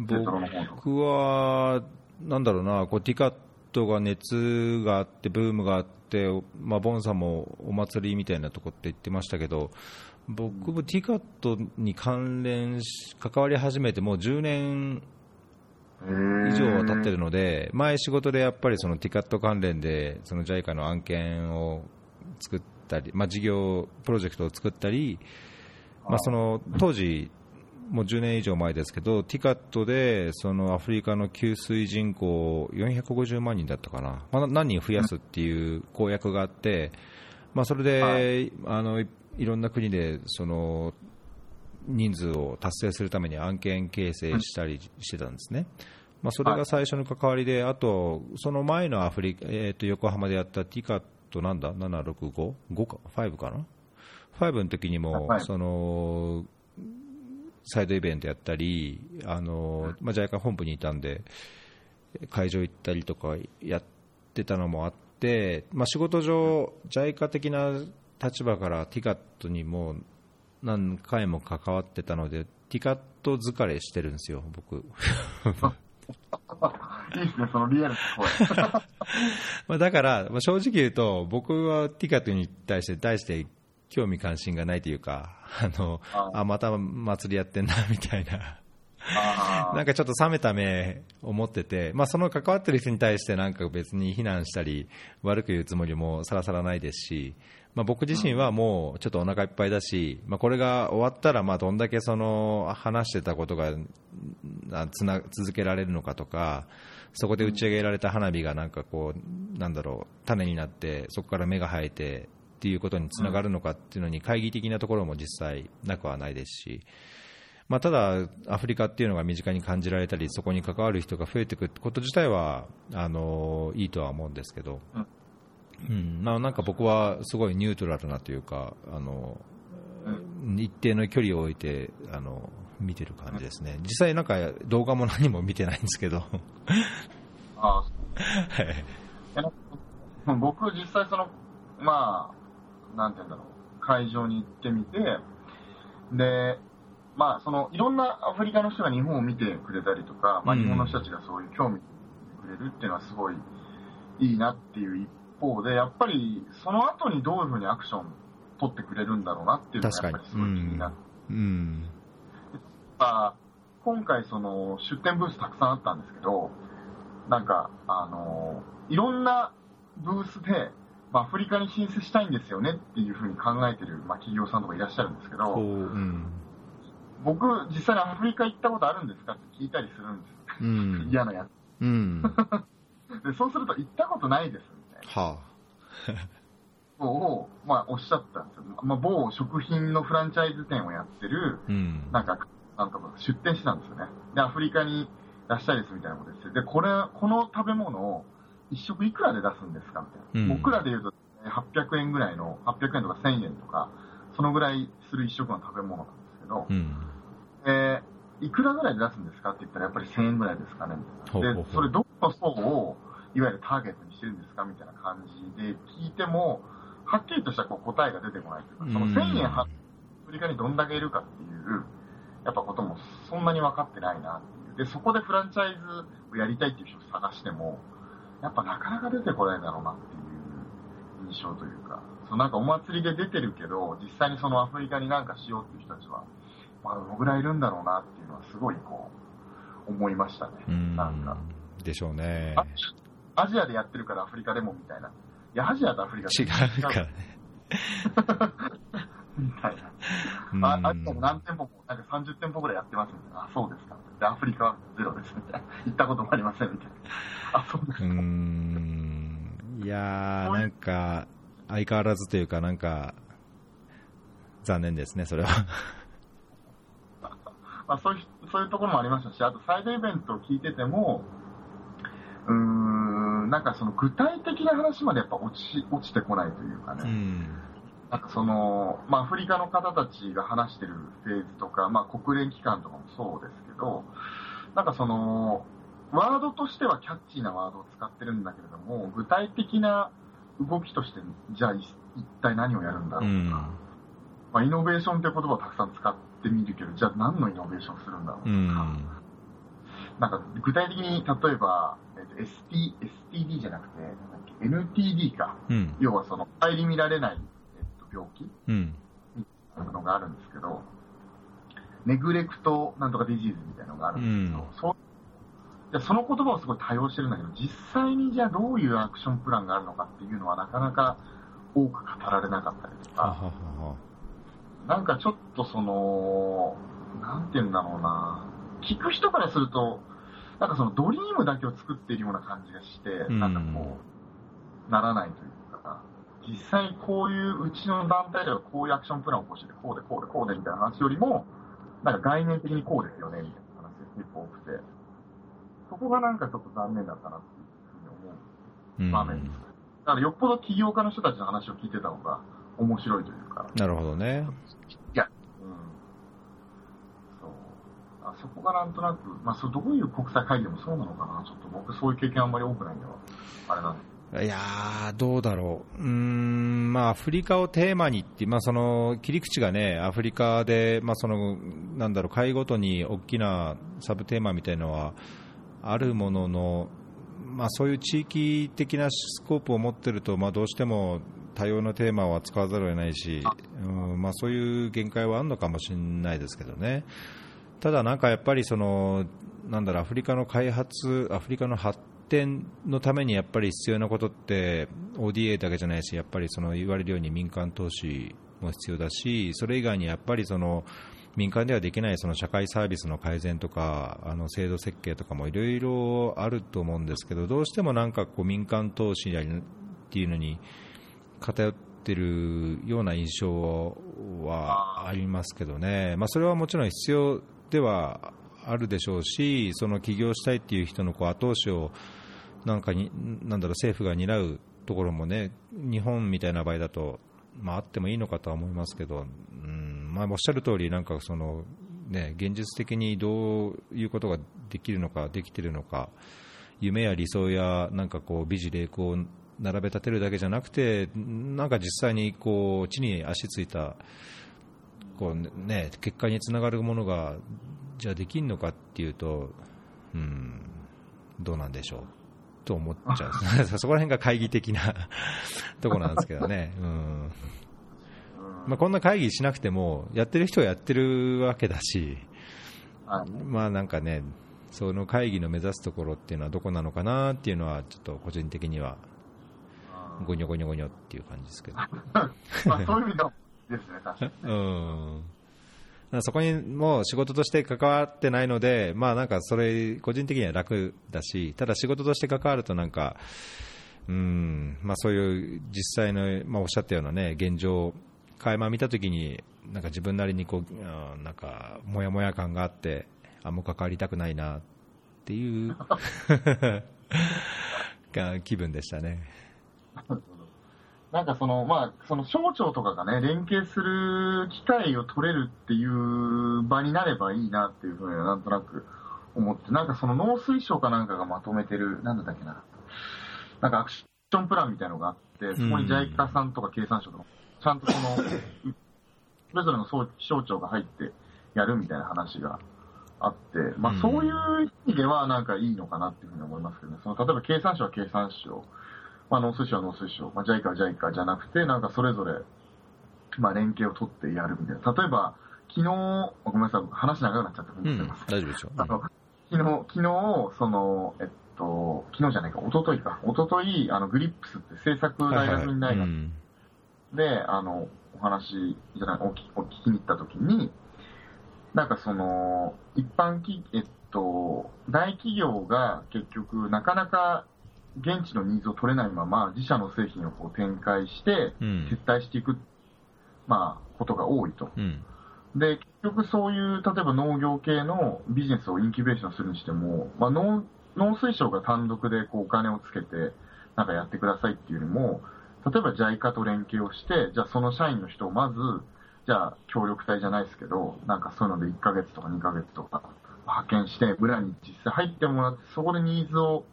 僕は、なんだろうな、こうティカットが熱があって、ブームがあって、まあ、ボンさんもお祭りみたいなとこって言ってましたけど、僕もティカットに関連し、関わり始めてもう10年以上は経ってるので、前仕事でやっぱりそのティカット関連で、その JICA の案件を作ったり、まあ、事業、プロジェクトを作ったり、まあ、その当時、もう10年以上前ですけど、ティカットでそのアフリカの給水人口450万人だったかな、まあ、何人増やすっていう公約があって、まあ、それで、あのいろんな国でその人数を達成するために案件形成したりしてたんですね。まあ、それが最初の関わりで、あと、その前のアフリカ、えー、と横浜でやったティカットなんだ、765、5か、5かな、5の時にも、そのサイドイベントやったり、あのまあ、JICA 本部にいたんで、会場行ったりとかやってたのもあって、まあ、仕事上、JICA 的な立場からティカットにも何回も関わってたので、ティカット疲れしてるんですよ、僕。いいですね、そのリアルな声。まあだから、まあ、正直言うと、僕はティカットに対して、対して興味関心がないというか、あの、あまた祭りやってんな、みたいな。なんかちょっと冷めた目を持ってて、まあ、その関わってる人に対してなんか別に非難したり悪く言うつもりもさらさらないですし、まあ、僕自身はもうちょっとお腹いっぱいだし、まあ、これが終わったらまあどんだけその話してたことがつな続けられるのかとかそこで打ち上げられた花火がなんかこうなんだろう種になってそこから芽が生えてっていうことにつながるのかっていうのに懐疑的なところも実際なくはないですし。まあ、ただ、アフリカっていうのが身近に感じられたりそこに関わる人が増えていくこと自体はあのいいとは思うんですけど、うん。まあ、なんか僕はすごいニュートラルなというかあの、一定の距離を置いてあの見てる感じですね、実際、なんか動画も何も見てないんですけど。あ はい、僕、実際その、まあ、なんて言うんだろう、会場に行ってみて、で、まあ、そのいろんなアフリカの人が日本を見てくれたりとか、まあ、日本の人たちがそういう興味くれるっていうのはすごいいいなっていう一方で、やっぱりその後にどういうふうにアクション取ってくれるんだろうなっていうのがやっぱりすごい気になって。うん、まあ、今回その出店ブースたくさんあったんですけど、なんか、あの、いろんなブースで、まあ、アフリカに進出したいんですよねっていうふうに考えてる、まあ、企業さんとかいらっしゃるんですけど、うん、僕、実際にアフリカ行ったことあるんですかって聞いたりするんですよ。うん、嫌なやつ。うん、でそうすると、行ったことないですはあ、を、まあ、おっしゃったんですよ。まあ、某食品のフランチャイズ店をやってる、うん、なんか、なんか出店してたんですよね。で、アフリカに出したいですみたいなことですで、これ、この食べ物を一食いくらで出すんですかみたいな。うん、僕らで言うと、800円ぐらいの、800円とか1000円とか、そのぐらいする一食の食べ物なんですけど、うん、えー、いくらぐらいで出すんですか？って言ったら、やっぱり1000円ぐらいですかねみたいな。で、それどの層を、いわゆるターゲットにしてるんですか？みたいな感じで聞いても、はっきりとしたこう答えが出てこないというか、その1000円アフリカにどんだけいるかっていう、やっぱこともそんなに分かってないなっていう。で、そこでフランチャイズをやりたいっていう人を探しても、やっぱなかなか出てこないだろうなっていう印象というか、そのなんかお祭りで出てるけど、実際にそのアフリカになんかしようっていう人たちは、まあどのぐらいいるんだろうなっていうのはすごいこう、思いましたね。なんか。でしょうね。アジアでやってるからアフリカでもみたいな。いや、アジアとアフリカ違うからね。みたいな。あ、アジアも何店舗も、なんか30店舗ぐらいやってますみたいな。あ、そうですか。で、アフリカはゼロですみたいな。行ったこともありませんみたいな。あ、そうですか。うん。いやー、なんか、相変わらずというか、なんか、残念ですね、それは。まあ、そういう、そういうところもありましたし、あとサイドイベントを聞いてても、うーん、うん、なんかその具体的な話までやっぱ落ち落ちてこないというかね、うん。なんかその、まあ、アフリカの方たちが話してるフェーズとか、まあ、国連機関とかもそうですけど、なんかその、ワードとしてはキャッチーなワードを使ってるんだけれども、具体的な動きとして、じゃあい一体何をやるんだうろうとか、ん。まあ、イノベーションっていう言葉をたくさん使ってみるけど、じゃあ何のイノベーションするんだろうとか、うん。なんか具体的に例えば、えっと ST、STD じゃなくて、NTD か。うん。要はその、顧みられない、えっと、病気うん。のがあるんですけど、ネグレクトなんとかディジーズみたいなのがあるんですけど、うんそその言葉をすごい多用してるんだけど、実際にじゃあどういうアクションプランがあるのかっていうのはなかなか多く語られなかったりとか、はは。なんかちょっとその、なんて言うんだろうな、聞く人からすると、なんかそのドリームだけを作っているような感じがして、うんなんかこう、ならないというか、実際にこういううちの団体ではこういうアクションプランを起こしてて、こうでこうでこうでみたいな話よりも、なんか概念的にこうですよね、みたいな話が結構多くて、そこがなんかちょっと残念だったなっていうふうに思ううん場面です。だからよっぽど起業家の人たちの話を聞いてた方が面白いというか、なるほどね。うん。そう。あそこがなんとなく、まあ、そうどういう国際会議でもそうなのかな。ちょっと僕そういう経験あんまり多くないんでは、あれなんでいや、どうだろう。うん、まあ、アフリカをテーマにって、まあ、その、切り口がね、アフリカで、まあ、その、なんだろう、会ごとに大きなサブテーマみたいなのはあるものの、まあ、そういう地域的なスコープを持っていると、まあ、どうしても多様なテーマは使わざるを得ないし、うんまあ、そういう限界はあるのかもしれないですけどね。ただ、なんかやっぱりその、なんだろう、アフリカの開発、アフリカの発展のためにやっぱり必要なことって、ODA だけじゃないし、やっぱりその言われるように民間投資も必要だし、それ以外にやっぱりその民間ではできないその社会サービスの改善とか、あの制度設計とかもいろいろあると思うんですけど、どうしてもなんかこう民間投資っていうのに偏っているような印象はありますけどね、まあ、それはもちろん必要ではあるでしょうし、その起業したいっていう人のこう後押しをなんかに、なんだろう、政府が担うところもね、日本みたいな場合だと、まあ、あってもいいのかとは思いますけど、うんまあ、おっしゃる通り、なんかその、ね、現実的にどういうことができるのか、できているのか、夢や理想やなんかこう美辞麗句を並べ立てるだけじゃなくて、なんか実際にこう地に足ついたこう、ね、結果につながるものがじゃあできるのかっていうと、うん、どうなんでしょう。と思っちゃう、そこら辺が懐疑的な ところなんですけどね。うんうんまあ、こんな会議しなくても、やってる人はやってるわけだし、はいまあなんかね、その会議の目指すところっていうのはどこなのかなっていうのは、ちょっと個人的には、うんごにょごにょごにょっていう感じですけど。まあ、そういう意味でもですね、確かに。うん。そこにもう仕事として関わってないので、まあなんかそれ、個人的には楽だし、ただ仕事として関わるとなんか、うん、まあそういう実際の、まあおっしゃったようなね、現状を、垣間見たときに、なんか自分なりにこう、なんか、もやもや感があって、あ、もう関わりたくないなっていう が気分でしたね。なんかその、まあ、その省庁とかがね、連携する機会を取れるっていう場になればいいなっていうふうにはなんとなく思って、なんかその農水省かなんかがまとめてる、なんだっけな、なんかアクションプランみたいのがあって、そこに JICA さんとか経産省とか、ちゃんとその、それぞれの省省庁が入ってやるみたいな話があって、まあうん。そういう意味ではなんかいいのかなっていうふうに思いますけどね。その例えば経産省は経産省、まあ、農水省は農水省、まあ、JICA は JICA じゃなくて、なんかそれぞれ、まあ、連携を取ってやるみたいな。例えば、昨日、ごめんなさい、話長くなっちゃった。うん、大丈夫でしょう。あの、昨日、昨日、その、えっと、昨日じゃないか、一昨日か。一昨日あの、グリップスって政策大学院大学うんで、あの、お話じゃない、お聞きお聞きに行った時に、なんかその、一般企、えっと、大企業が結局、なかなか現地のニーズを取れないまま、自社の製品をこう展開して、うん撤退していく、まあ、ことが多いと。うんで、結局そういう、例えば農業系のビジネスをインキュベーションするにしても、まあ、農農水省が単独でこうお金をつけて、なんかやってくださいっていうよりも、例えば JICA と連携をして、じゃあその社員の人をまず、じゃあ協力隊じゃないですけど、なんかそういうので1ヶ月とか2ヶ月とか派遣して、村に実際入ってもらって、そこでニーズを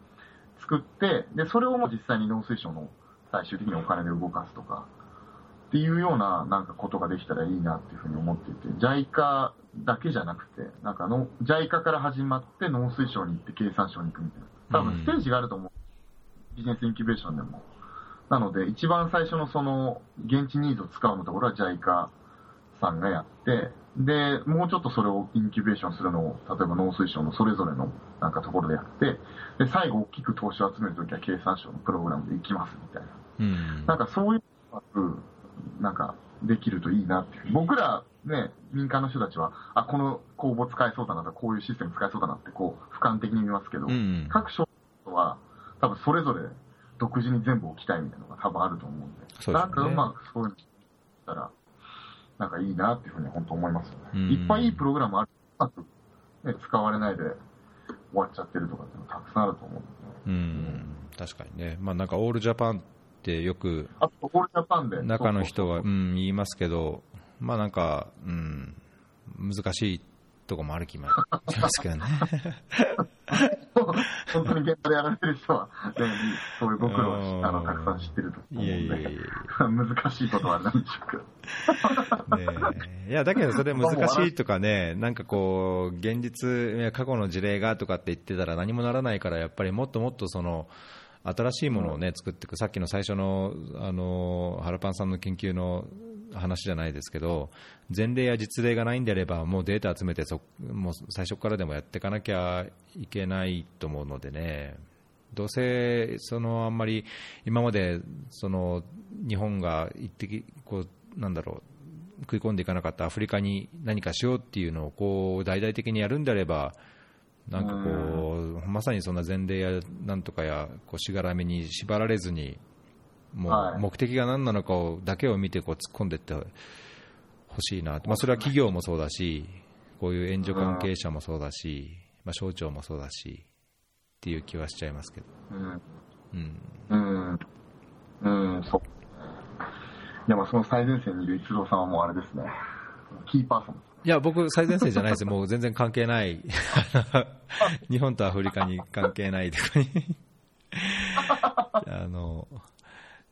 作って、で、それをもう実際に農水省の最終的にお金で動かすとか、っていうようななんかことができたらいいなっていうふうに思っていて、JICA だけじゃなくて、なんかの JICA から始まって農水省に行って経産省に行くみたいな。多分ステージがあると思う。ビジネスインキュベーションでも。なので、一番最初のその、現地ニーズを使うのところは JICA さんがやって、で、もうちょっとそれをインキュベーションするのを、例えば農水省のそれぞれのなんかところでやって、で、最後大きく投資を集めるときは経産省のプログラムで行きますみたいな。うん、なんかそういう、なんかできるといいなっていう。僕らね、民間の人たちは、あ、この公募使えそうだなとか、こういうシステム使えそうだなって、こう、俯瞰的に見ますけど、うん、各省は、多分それぞれ独自に全部置きたいみたいなのが多分あると思うんで、でね、なんかうまくそういうのしたら、なんかいいなっていうふうに本当思いますよね。うん、いっぱいいいプログラムあるなく、ね、使われないで終わっちゃってるとかっていうのたくさんあると思ううん、確かにね。まあなんかオールジャパンってよく、あオールジャパンで。中の人が、うん、言いますけど、まあなんか、うん、難しいとこもある気もしますけどね。本当に現場でやられてる人は、ね、そういうご苦労あのたくさん知ってると思うんで、いやいやいや 難しいことはあれなんでしょういや、だけどそれ難しいとかね、なんかこう、現実、過去の事例がとかって言ってたら何もならないから、やっぱりもっともっとその、新しいものをね、作っていく、さっきの最初の、あの、ハラパンさんの研究の話じゃないですけど、前例や実例がないんであれば、もうデータ集めてそ、もう最初からでもやっていかなきゃいけないと思うのでね、どうせそのあんまり今までその日本が一滴こうなんだろう食い込んでいかなかったアフリカに何かしようっていうのをこう大々的にやるんであればなんかこうまさにそんな前例やなんとかやこうしがらみに縛られずにもう目的が何なのかをだけを見てこう突っ込んでいってほしいなまあ、それは企業もそうだしこういう援助関係者もそうだし、まあ、省庁もそうだしっていう気はしちゃいますけど。うん。うん。うん、うん、そう。いや、まあその最前線にいる一郎さんはもうあれですね。キーパーソンいや、僕、最前線じゃないですもう全然関係ない。日本とアフリカに関係ないとかに あの、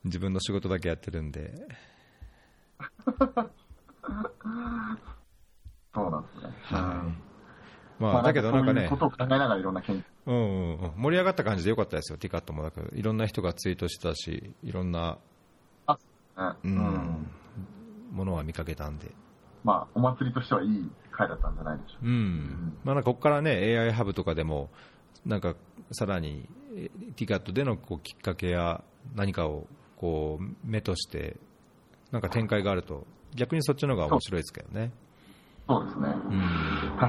自分の仕事だけやってるんで。そうなんですね。はい。まあ、だけどなんかね、ことを考えながらいろんな研究。うんうんうん、盛り上がった感じでよかったですよ、ティカットも。だからいろんな人がツイートしてたし、いろんな、あ、うん、うん、ものは見かけたんで。まあ、お祭りとしてはいい回だったんじゃないでしょうか。うん。まあ、なんかここからね、AI ハブとかでも、なんかさらにティカットでのこうきっかけや何かをこう目としてなんか展開があると逆にそっちの方が面白いですけどね。そうですね。うん。確か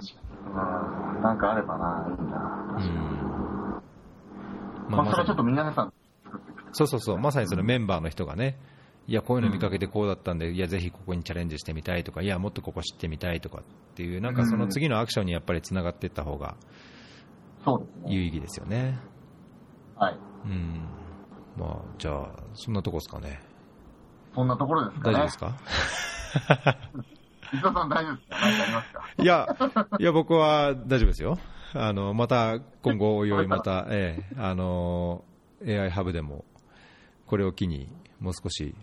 に。なんかあればな、いいな。うん。まあ、まあ、それはちょっと皆さんそうそうそう、まさにそのメンバーの人がね、いや、こういうの見かけてこうだったんで、いや、ぜひここにチャレンジしてみたいとか、いや、もっとここ知ってみたいとかっていう、なんかその次のアクションにやっぱりつながっていった方が、有意義ですよね。はい。うん。まあ、じゃあ、そんなとこですかね。そんなところですかね。大丈夫ですか？伊藤さん大丈夫ですか？何かありますか？いや、いや、僕は大丈夫ですよ。あの、また、今後、おいおいまた、ええ、あの、AI ハブでも、これを機に、もう少し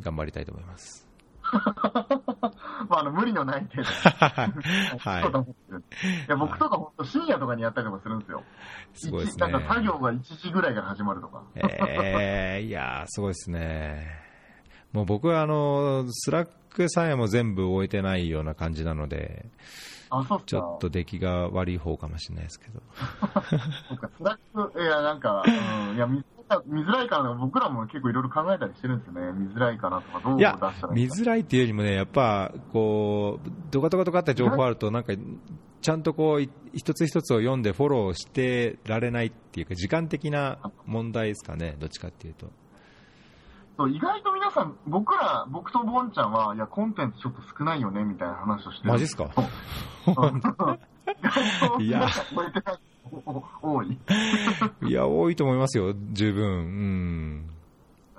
頑張りたいと思います。まあ、あの無理のない程度。はい。いや僕とか本当深夜とかにやったりとかするんですよ。すごいですね。なんか作業が1時ぐらいから始まるとか。ええー、いやすごいですね。もう僕はあの、 Slack さえも全部終えてないような感じなので、ちょっと出来が悪い方かもしれないですけど。そうか、 Slack、いや、なんか、うん、いや、見づらいかな、僕らも結構いろいろ考えたりしてるんですよね、見づらいかなとか、どう出したらいいか見づらいっていうよりもね、やっぱ、こう、どかどかどかって情報あると、なんか、ちゃんとこう、一つ一つを読んでフォローしてられないっていうか、時間的な問題ですかね、どっちかっていうと。そう意外と皆さん、僕ら、僕とボンちゃんは、いや、コンテンツちょっと少ないよね、みたいな話をしてる。マジっすか？いや、多い。いや、多いと思いますよ、十分。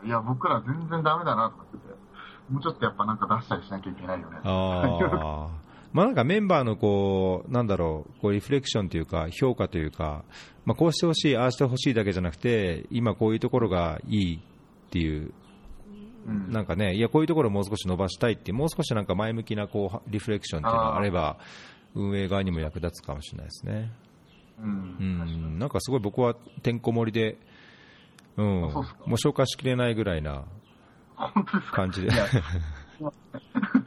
うん。いや、僕ら全然ダメだなと思ってて。もうちょっとやっぱなんか出したりしなきゃいけないよね。ああ。まあなんかメンバーのこう、なんだろう、こうリフレクションというか、評価というか、まあこうしてほしい、ああしてほしいだけじゃなくて、今こういうところがいいっていう、うんなんかね、いや、こういうところをもう少し伸ばしたいってもう少しなんか前向きなこうリフレクションっていうのがあれば、運営側にも役立つかもしれないですね。う。うんん、なんかすごい僕はてんこ盛りで、うん、もう消化しきれないぐらいな感じで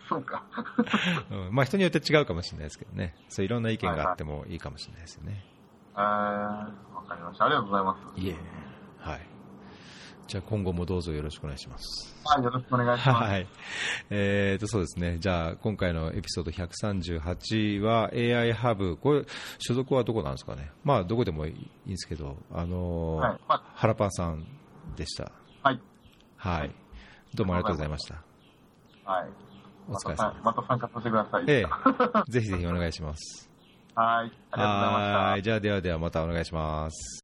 そうか。うんまあ人によって違うかもしれないですけどね、そういろんな意見があってもいいかもしれないですよね。えー、わかりました。ありがとうございます。いえ、はい。じゃあ今後もどうぞよろしくお願いします。はい、よろしくお願いします。はい。えーと、そうですね。じゃあ、今回のエピソード138は AI ハブ。これ、所属はどこなんですかね？まあ、どこでもいいんですけど、あのーはいま原パンさんでした。はい。はい。どうもありがとうございました。はい。お疲れ様またまた参加させてください。ええ、ぜひぜひお願いします。はい。ありがとうございました。はい。じゃあ、ではではまたお願いします。